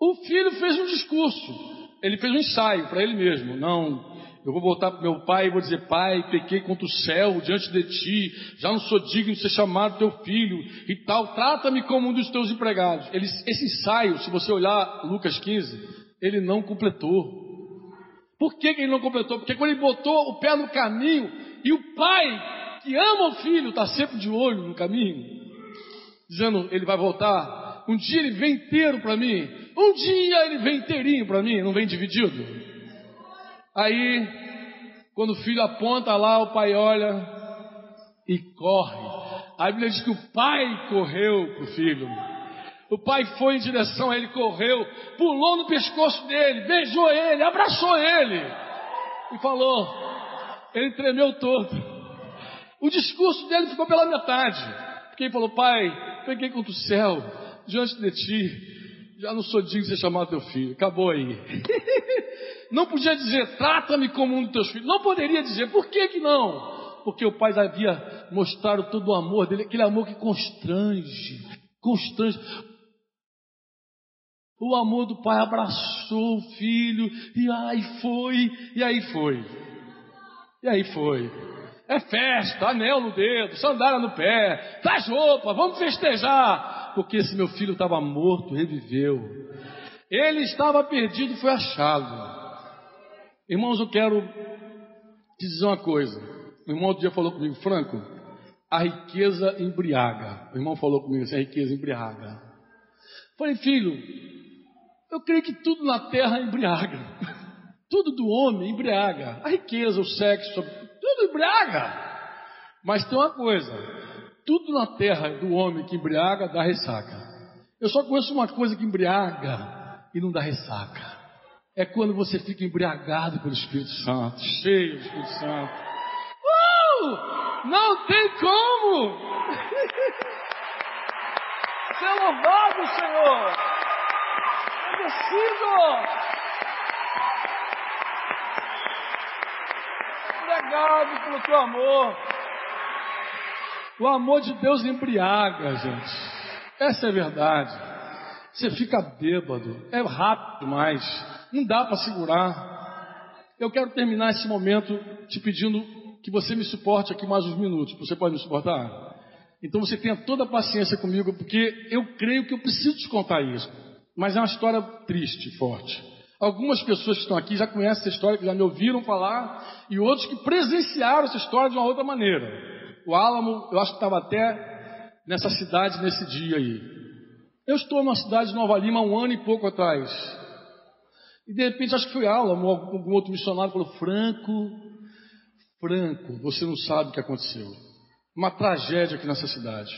O filho fez um discurso, ele fez um ensaio para ele mesmo. Não, eu vou voltar para meu pai e vou dizer: Pai, pequei contra o céu diante de ti, já não sou digno de ser chamado teu filho e tal, trata-me como um dos teus empregados. Ele, esse ensaio, se você olhar Lucas 15, ele não completou. Por que, que ele não completou? Porque quando ele botou o pé no caminho e o pai, que ama o filho, está sempre de olho no caminho, dizendo: Ele vai voltar. Um dia ele vem inteiro para mim, um dia ele vem inteirinho para mim, não vem dividido. Aí, quando o filho aponta lá, o pai olha e corre. A Bíblia diz que o pai correu para o filho. O pai foi em direção a ele, correu, pulou no pescoço dele, beijou ele, abraçou ele. e falou. Ele tremeu todo. O discurso dele ficou pela metade. Porque ele falou: Pai, peguei contra o céu, diante de ti. Já não sou digno de ser chamado teu filho. Acabou aí. *laughs* não podia dizer, trata-me como um dos teus filhos. Não poderia dizer, por que que não? Porque o pai havia mostrado todo o amor dele, aquele amor que constrange, constrange. O amor do pai abraçou o filho, e aí foi, e aí foi. E aí foi. É festa, anel no dedo, sandália no pé, traz roupa, vamos festejar. Porque esse meu filho estava morto, reviveu. Ele estava perdido, foi achado. Irmãos, eu quero te dizer uma coisa. O irmão outro dia falou comigo, Franco, a riqueza embriaga. O irmão falou comigo assim, a riqueza embriaga. Falei, filho, eu creio que tudo na terra embriaga. *laughs* Tudo do homem embriaga. A riqueza, o sexo, tudo embriaga. Mas tem uma coisa: tudo na terra do homem que embriaga dá ressaca. Eu só conheço uma coisa que embriaga e não dá ressaca. É quando você fica embriagado pelo Espírito Santo, cheio do Espírito Santo. Uh! Não tem como! Ser louvado, Senhor! Eu preciso! Obrigado pelo teu amor. O amor de Deus embriaga, gente. Essa é a verdade. Você fica bêbado, é rápido demais, não dá para segurar. Eu quero terminar esse momento te pedindo que você me suporte aqui mais uns minutos. Você pode me suportar? Então você tenha toda a paciência comigo, porque eu creio que eu preciso te contar isso. Mas é uma história triste, forte. Algumas pessoas que estão aqui já conhecem essa história, que já me ouviram falar, e outros que presenciaram essa história de uma outra maneira. O Álamo, eu acho que estava até nessa cidade nesse dia aí. Eu estou numa cidade de Nova Lima um ano e pouco atrás. E de repente, acho que foi Álamo, algum outro missionário falou: Franco, Franco, você não sabe o que aconteceu. Uma tragédia aqui nessa cidade.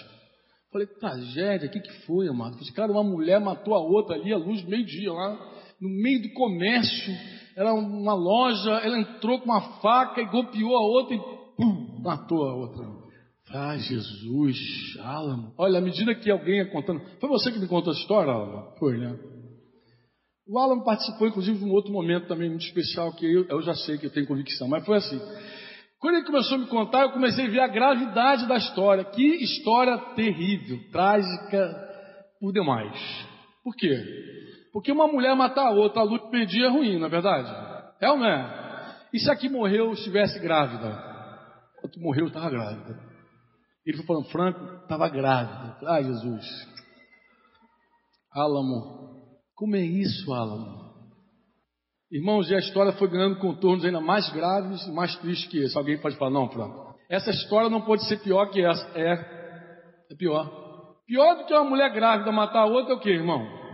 Falei, tragédia? O que, que foi, amado? Falei, cara, uma mulher matou a outra ali à luz do meio-dia lá no meio do comércio, era uma loja, ela entrou com uma faca e golpeou a outra e pum, matou a outra. Ah, Jesus, Álamo. Olha, à medida que alguém ia contando. Foi você que me contou essa história, Álamo? Foi, né? O Álamo participou, inclusive, de um outro momento também muito especial, que eu, eu já sei que eu tenho convicção, mas foi assim. Quando ele começou a me contar, eu comecei a ver a gravidade da história. Que história terrível, trágica por demais. Por quê? Porque uma mulher matar a outra, a luz perdia é ruim, não é verdade? É ou não é? E se aqui morreu estivesse grávida? Quando morreu, estava grávida. Ele foi falando, Franco, estava grávida. Ai, Jesus. Álamo. Como é isso, Álamo? Irmãos, e a história foi ganhando contornos ainda mais graves e mais tristes que esse. Alguém pode falar, não, Franco. Essa história não pode ser pior que essa. É, é pior. Pior do que uma mulher grávida matar a outra é o que, irmão?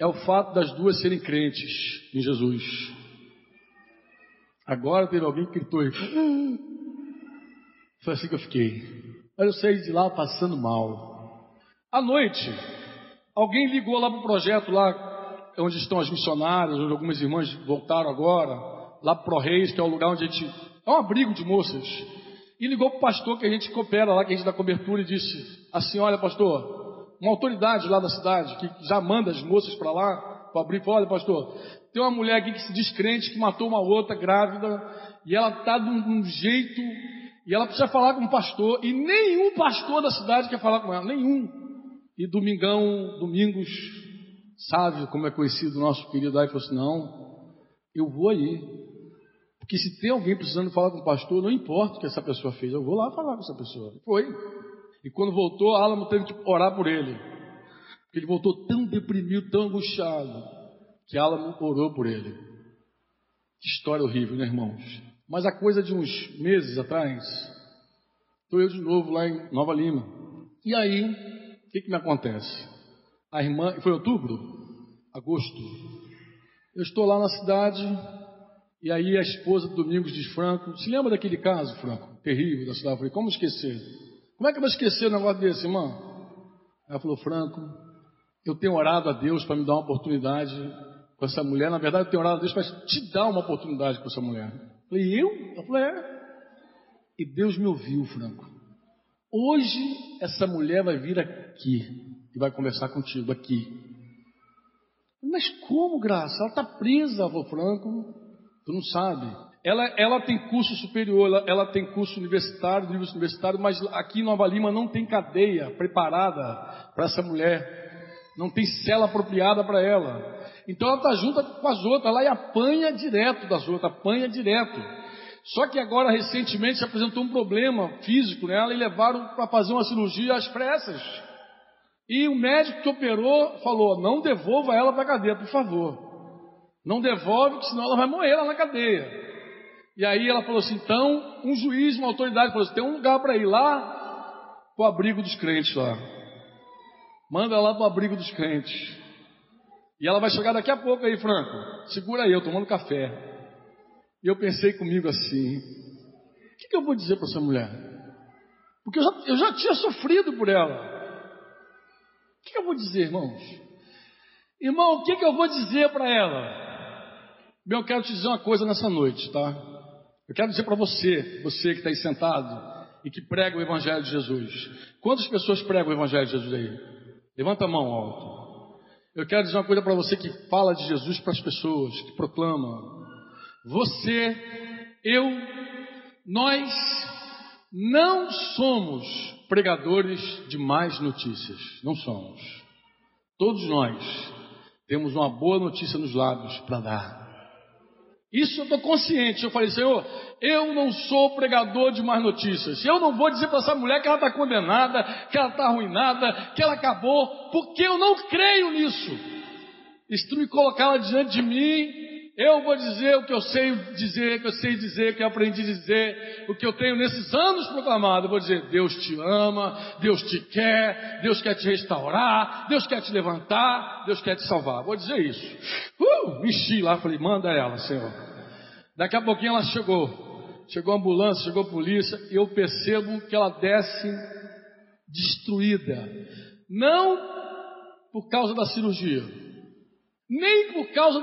É o fato das duas serem crentes em Jesus. Agora teve alguém que gritou e foi assim que eu fiquei. Mas eu saí de lá passando mal. À noite, alguém ligou lá para o projeto lá onde estão as missionárias, onde algumas irmãs voltaram agora, lá para o Reis, que é o lugar onde a gente. É um abrigo de moças. E ligou para o pastor que a gente coopera lá, que a gente dá cobertura, e disse assim: Olha, pastor, uma autoridade lá da cidade, que já manda as moças para lá, para abrir, falou, olha pastor, tem uma mulher aqui que se descrente, que matou uma outra grávida, e ela está de um, jeito, e ela precisa falar com um pastor, e nenhum pastor da cidade quer falar com ela, nenhum. E Domingão, Domingos, Sávio, como é conhecido o nosso querido aí, falou assim, não, eu vou aí. Porque se tem alguém precisando falar com o pastor, não importa o que essa pessoa fez, eu vou lá falar com essa pessoa. Foi. E quando voltou, Álamo teve que orar por ele. Porque ele voltou tão deprimido, tão angustiado, que Álamo orou por ele. Que história horrível, né, irmãos? Mas a coisa de uns meses atrás, estou eu de novo lá em Nova Lima. E aí, o que, que me acontece? A irmã, foi outubro? Agosto. Eu estou lá na cidade, e aí a esposa do Domingos diz, Franco, se lembra daquele caso, Franco, terrível da cidade? Eu falei, como esquecer? Como é que eu vou esquecer um negócio desse, irmão? Ela falou, Franco, eu tenho orado a Deus para me dar uma oportunidade com essa mulher. Na verdade, eu tenho orado a Deus para te dar uma oportunidade com essa mulher. Eu falei, eu? Eu falei, é. E Deus me ouviu, Franco. Hoje essa mulher vai vir aqui e vai conversar contigo aqui. Mas como, Graça? Ela está presa, avô Franco. Tu não sabe. Ela, ela tem curso superior, ela, ela tem curso universitário, nível universitário, mas aqui em Nova Lima não tem cadeia preparada para essa mulher. Não tem cela apropriada para ela. Então ela está junto com as outras lá e apanha direto das outras, apanha direto. Só que agora, recentemente, se apresentou um problema físico nela e levaram para fazer uma cirurgia às pressas. E o médico que operou falou: não devolva ela para a cadeia, por favor. Não devolve, senão ela vai morrer lá na cadeia. E aí ela falou assim: então, um juiz, uma autoridade, falou assim: tem um lugar para ir lá para o abrigo dos crentes lá. Manda lá para o abrigo dos crentes. E ela vai chegar daqui a pouco aí, Franco. Segura aí, eu tomando café. E eu pensei comigo assim: o que, que eu vou dizer para essa mulher? Porque eu já, eu já, tinha sofrido por ela. O que, que eu vou dizer, irmãos? Irmão, o que, que eu vou dizer para ela? Bem, eu quero te dizer uma coisa nessa noite, tá? Eu quero dizer para você, você que está aí sentado e que prega o Evangelho de Jesus. Quantas pessoas pregam o Evangelho de Jesus aí? Levanta a mão alto. Eu quero dizer uma coisa para você que fala de Jesus para as pessoas, que proclama. Você, eu, nós não somos pregadores de más notícias. Não somos. Todos nós temos uma boa notícia nos lábios para dar. Isso eu estou consciente. Eu falei, Senhor, eu não sou pregador de más notícias. Eu não vou dizer para essa mulher que ela está condenada, que ela está arruinada, que ela acabou, porque eu não creio nisso. Se tu me colocá-la diante de mim, eu vou dizer o que eu sei dizer, o que eu sei dizer, o que eu aprendi a dizer, o que eu tenho nesses anos proclamado. Eu vou dizer: Deus te ama, Deus te quer, Deus quer te restaurar, Deus quer te levantar, Deus quer te salvar. Vou dizer isso. Uh, enchi lá, falei: manda ela, Senhor. Daqui a pouquinho ela chegou. Chegou a ambulância, chegou a polícia, e eu percebo que ela desce destruída. Não por causa da cirurgia, nem por causa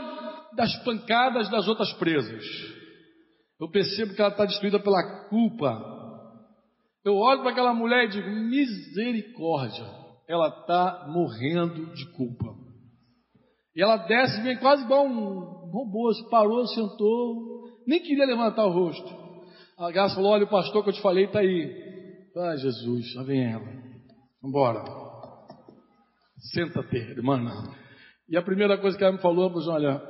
das pancadas das outras presas. Eu percebo que ela está destruída pela culpa. Eu olho para aquela mulher e digo: misericórdia, ela está morrendo de culpa. E ela desce, vem quase igual um robô, se parou, sentou, nem queria levantar o rosto. A graça falou: Olha, o pastor que eu te falei está aí. Ah, Jesus, lá vem ela. Vambora. Senta-te, irmã. E a primeira coisa que ela me falou, falou: Olha,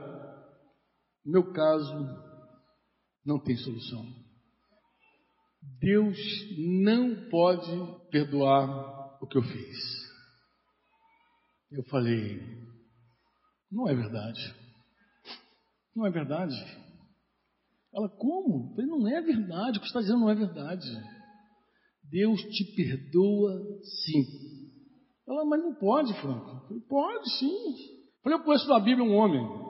meu caso não tem solução. Deus não pode perdoar o que eu fiz. Eu falei, não é verdade. Não é verdade. Ela, como? Falei, não é verdade. O que você está dizendo não é verdade. Deus te perdoa sim. Ela, mas não pode, Franco. Falei, pode sim. Falei, eu conheço na Bíblia um homem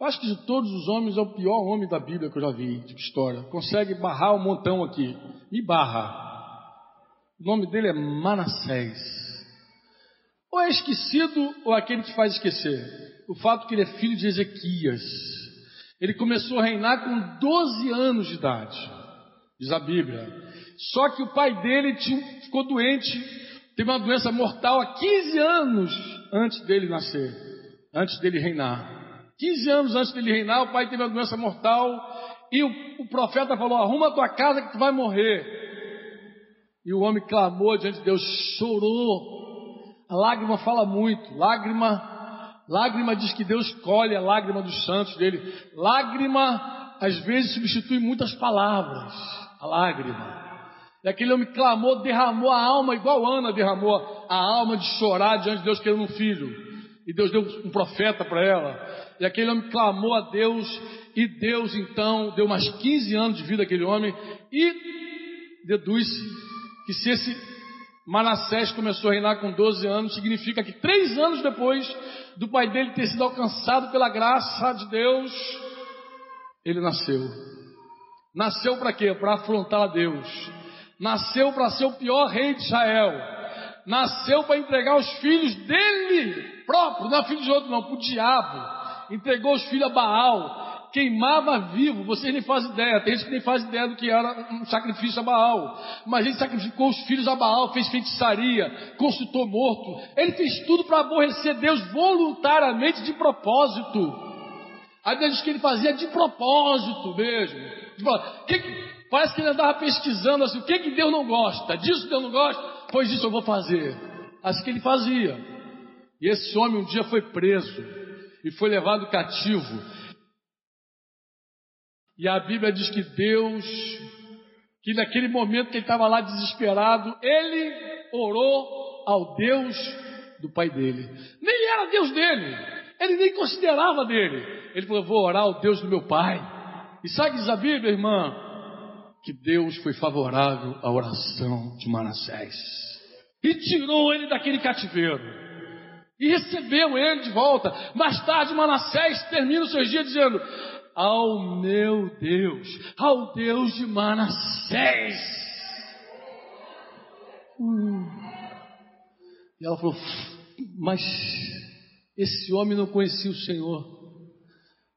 eu acho que de todos os homens é o pior homem da Bíblia que eu já vi, de história. Consegue barrar um montão aqui. Me barra. O nome dele é Manassés. Ou é esquecido ou é aquele que faz esquecer? O fato que ele é filho de Ezequias. Ele começou a reinar com 12 anos de idade, diz a Bíblia. Só que o pai dele tinha, ficou doente, teve uma doença mortal há 15 anos antes dele nascer, antes dele reinar. 15 anos antes dele reinar, o pai teve uma doença mortal e o, o profeta falou: Arruma a tua casa que tu vai morrer. E o homem clamou diante de Deus, chorou. A lágrima fala muito. Lágrima, lágrima diz que Deus colhe a lágrima dos santos dele. Lágrima, às vezes, substitui muitas palavras. A lágrima. E aquele homem clamou, derramou a alma, igual Ana derramou a alma de chorar diante de Deus querendo um filho. E Deus deu um profeta para ela. E aquele homem clamou a Deus, e Deus então deu mais 15 anos de vida àquele homem, e deduz-se que se esse Manassés começou a reinar com 12 anos, significa que três anos depois do pai dele ter sido alcançado pela graça de Deus, ele nasceu. Nasceu para quê? Para afrontar a Deus. Nasceu para ser o pior rei de Israel. Nasceu para entregar os filhos dele próprio, não é filho de outro, não, para o diabo entregou os filhos a Baal, queimava vivo, vocês nem fazem ideia, tem gente que nem faz ideia do que era um sacrifício a Baal, mas ele sacrificou os filhos a Baal, fez feitiçaria, consultou morto, ele fez tudo para aborrecer Deus voluntariamente, de propósito. A Bíblia diz que ele fazia de propósito mesmo. Que que, parece que ele andava pesquisando assim, o que, que Deus não gosta? Disso Deus não gosta? Pois isso eu vou fazer. Assim que ele fazia. E esse homem um dia foi preso e foi levado cativo. E a Bíblia diz que Deus, que naquele momento que ele estava lá desesperado, ele orou ao Deus do pai dele. Nem era Deus dele, ele nem considerava dele. Ele falou: Vou orar ao Deus do meu pai. E sabe a Bíblia, irmã? Que Deus foi favorável à oração de Manassés e tirou ele daquele cativeiro e recebeu ele de volta. Mais tarde, Manassés termina os seus dias dizendo: Ao meu Deus, ao Deus de Manassés. Hum. E ela falou: Mas esse homem não conhecia o Senhor.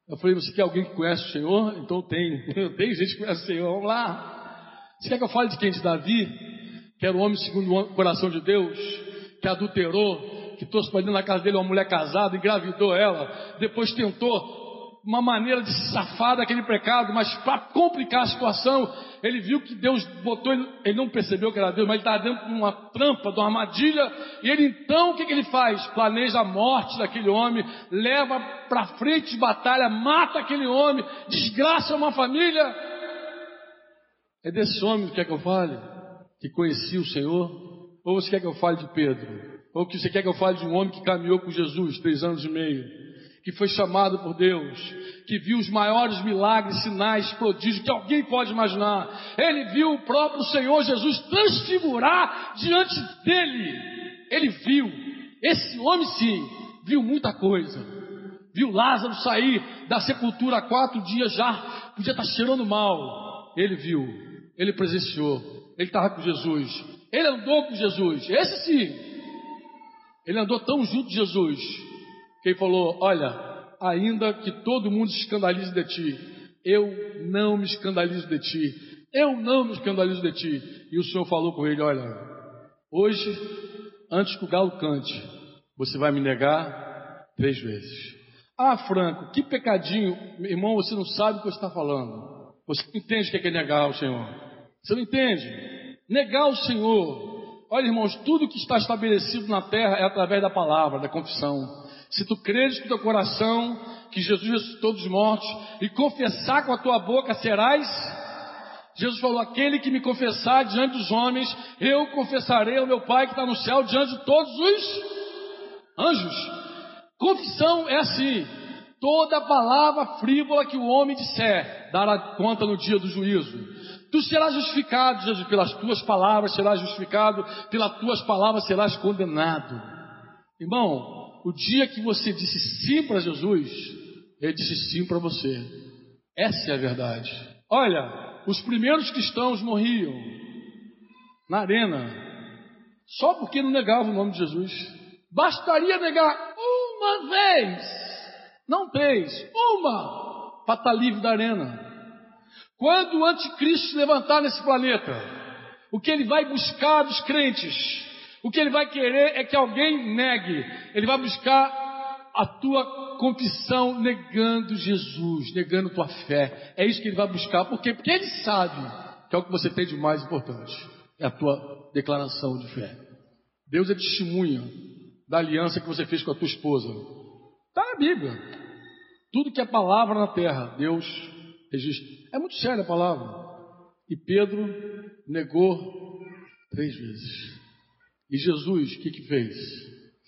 Eu falei: Você quer alguém que conhece o Senhor? Então tem. *laughs* Tenho gente que conhece o Senhor. Vamos lá. Você quer que eu fale de quem? De Davi? Que era o homem segundo o coração de Deus, que adulterou, que trouxe para dentro da casa dele uma mulher casada, engravidou ela, depois tentou uma maneira de safar daquele pecado, mas para complicar a situação, ele viu que Deus botou, ele, ele não percebeu que era Deus, mas ele estava dentro de uma trampa, de uma armadilha, e ele então, o que, que ele faz? Planeja a morte daquele homem, leva para frente de batalha, mata aquele homem, desgraça uma família. É desse homem que quer que eu fale? Que conhecia o Senhor? Ou você quer que eu fale de Pedro? Ou que você quer que eu fale de um homem que caminhou com Jesus três anos e meio, que foi chamado por Deus, que viu os maiores milagres, sinais, prodígios que alguém pode imaginar. Ele viu o próprio Senhor Jesus transfigurar diante dele. Ele viu. Esse homem sim, viu muita coisa. Viu Lázaro sair da sepultura há quatro dias já, podia estar cheirando mal. Ele viu, ele presenciou, ele estava com Jesus, ele andou com Jesus. Esse sim, ele andou tão junto de Jesus que ele falou: Olha, ainda que todo mundo se escandalize de ti, eu não me escandalizo de ti. Eu não me escandalizo de ti. E o Senhor falou com ele: Olha, hoje, antes que o galo cante, você vai me negar três vezes. Ah, Franco, que pecadinho. Irmão, você não sabe o que você está falando. Você não entende o que é negar o Senhor. Você não entende? Negar o Senhor Olha, irmãos, tudo que está estabelecido na terra é através da palavra, da confissão. Se tu creres com teu coração que Jesus ressuscitou dos mortos e confessar com a tua boca, serás. Jesus falou: aquele que me confessar diante dos homens, eu confessarei ao meu Pai que está no céu diante de todos os anjos. Confissão é assim: toda palavra frívola que o homem disser dará conta no dia do juízo. Tu serás justificado, Jesus, pelas tuas palavras serás justificado, pelas tuas palavras serás condenado. Irmão, o dia que você disse sim para Jesus, ele disse sim para você. Essa é a verdade. Olha, os primeiros cristãos morriam na arena, só porque não negavam o nome de Jesus. Bastaria negar uma vez, não três, uma, para estar livre da arena. Quando o anticristo se levantar nesse planeta, o que ele vai buscar dos crentes, o que ele vai querer é que alguém negue, ele vai buscar a tua confissão negando Jesus, negando tua fé. É isso que ele vai buscar, por quê? Porque ele sabe que é o que você tem de mais importante, é a tua declaração de fé. Deus é testemunha da aliança que você fez com a tua esposa. Está na Bíblia. Tudo que é palavra na terra, Deus registra. É muito séria a palavra. E Pedro negou três vezes. E Jesus, o que que fez?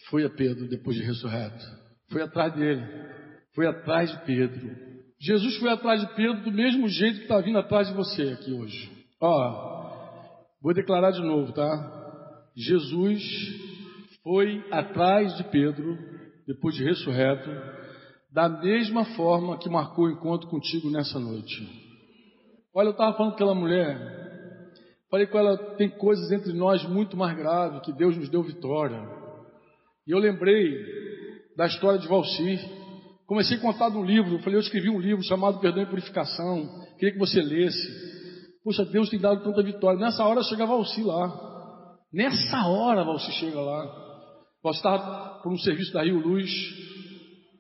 Foi a Pedro depois de ressurreto. Foi atrás dele. Foi atrás de Pedro. Jesus foi atrás de Pedro do mesmo jeito que está vindo atrás de você aqui hoje. Ó, vou declarar de novo, tá? Jesus foi atrás de Pedro depois de ressurreto, da mesma forma que marcou o encontro contigo nessa noite. Olha, eu estava falando com aquela mulher, falei com ela, tem coisas entre nós muito mais graves, que Deus nos deu vitória. E eu lembrei da história de Valcir, comecei a contar um livro. Falei, eu escrevi um livro chamado Perdão e Purificação. Queria que você lesse. Poxa, Deus tem dado tanta vitória. Nessa hora chega Valci lá. Nessa hora Valci chega lá. Valci estava por um serviço da Rio Luz,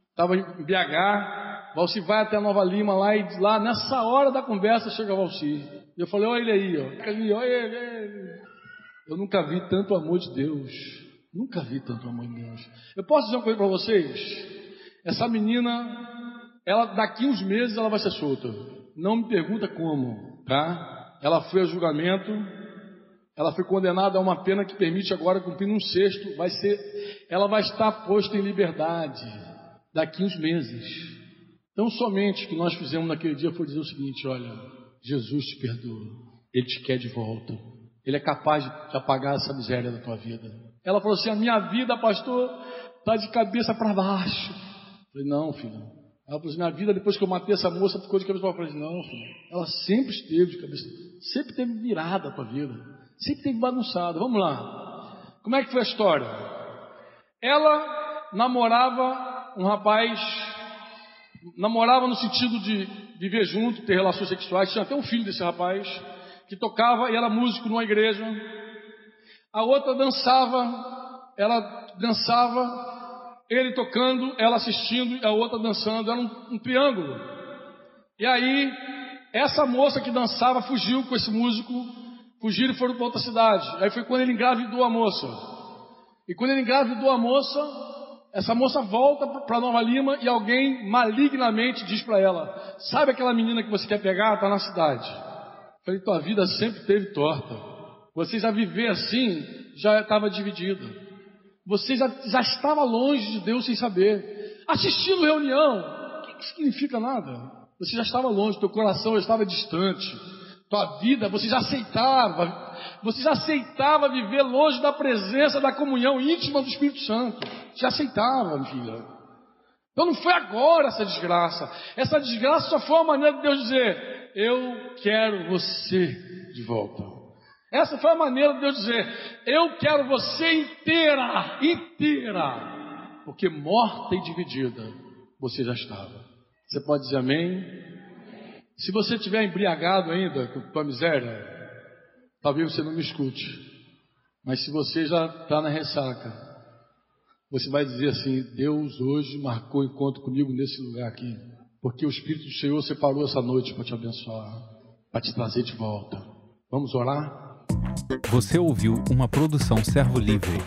estava em BH. Valci vai até Nova Lima lá e lá, nessa hora da conversa, chega Valci. E eu falei, olha ele aí, ó. Ali, olha ele. Eu nunca vi tanto amor de Deus. Nunca vi tanto amor de Deus. Eu posso dizer uma coisa para vocês? Essa menina, ela daqui uns meses ela vai ser solta. Não me pergunta como, tá? Ela foi ao julgamento, ela foi condenada a uma pena que permite agora cumprir um sexto, vai ser, ela vai estar posta em liberdade daqui uns meses. Então somente o que nós fizemos naquele dia foi dizer o seguinte, olha, Jesus te perdoa, Ele te quer de volta, Ele é capaz de apagar essa miséria da tua vida. Ela falou assim, a minha vida, pastor, está de cabeça para baixo. Eu falei, não, filho, ela falou assim, minha vida, depois que eu matei essa moça, ficou de cabeça para baixo. Não, filho, ela sempre esteve de cabeça, sempre teve virada a vida, sempre teve bagunçada. Vamos lá. Como é que foi a história? Ela namorava um rapaz, namorava no sentido de viver junto, ter relações sexuais, tinha até um filho desse rapaz, que tocava e era músico numa igreja. A outra dançava, ela dançava ele tocando, ela assistindo a outra dançando, era um, um triângulo. E aí, essa moça que dançava fugiu com esse músico, fugiram e foram para outra cidade. Aí foi quando ele engravidou a moça. E quando ele engravidou a moça, essa moça volta para Nova Lima e alguém malignamente diz para ela: Sabe aquela menina que você quer pegar? Está na cidade. Eu falei: Tua vida sempre teve torta. Você já viver assim já estava dividida. Você já, já estava longe de Deus sem saber. Assistindo reunião, o que, que significa nada? Você já estava longe, teu coração já estava distante. Tua vida, você já aceitava, você já aceitava viver longe da presença, da comunhão íntima do Espírito Santo. Já aceitava, filha. Então não foi agora essa desgraça. Essa desgraça só foi uma maneira de Deus dizer: Eu quero você de volta. Essa foi a maneira de Deus dizer: Eu quero você inteira, inteira, porque morta e dividida você já estava. Você pode dizer amém? Se você estiver embriagado ainda com tua miséria, talvez você não me escute. Mas se você já está na ressaca, você vai dizer assim: Deus hoje marcou encontro comigo nesse lugar aqui, porque o Espírito do Senhor separou essa noite para te abençoar, para te trazer de volta. Vamos orar? Você ouviu uma produção Servo Livre.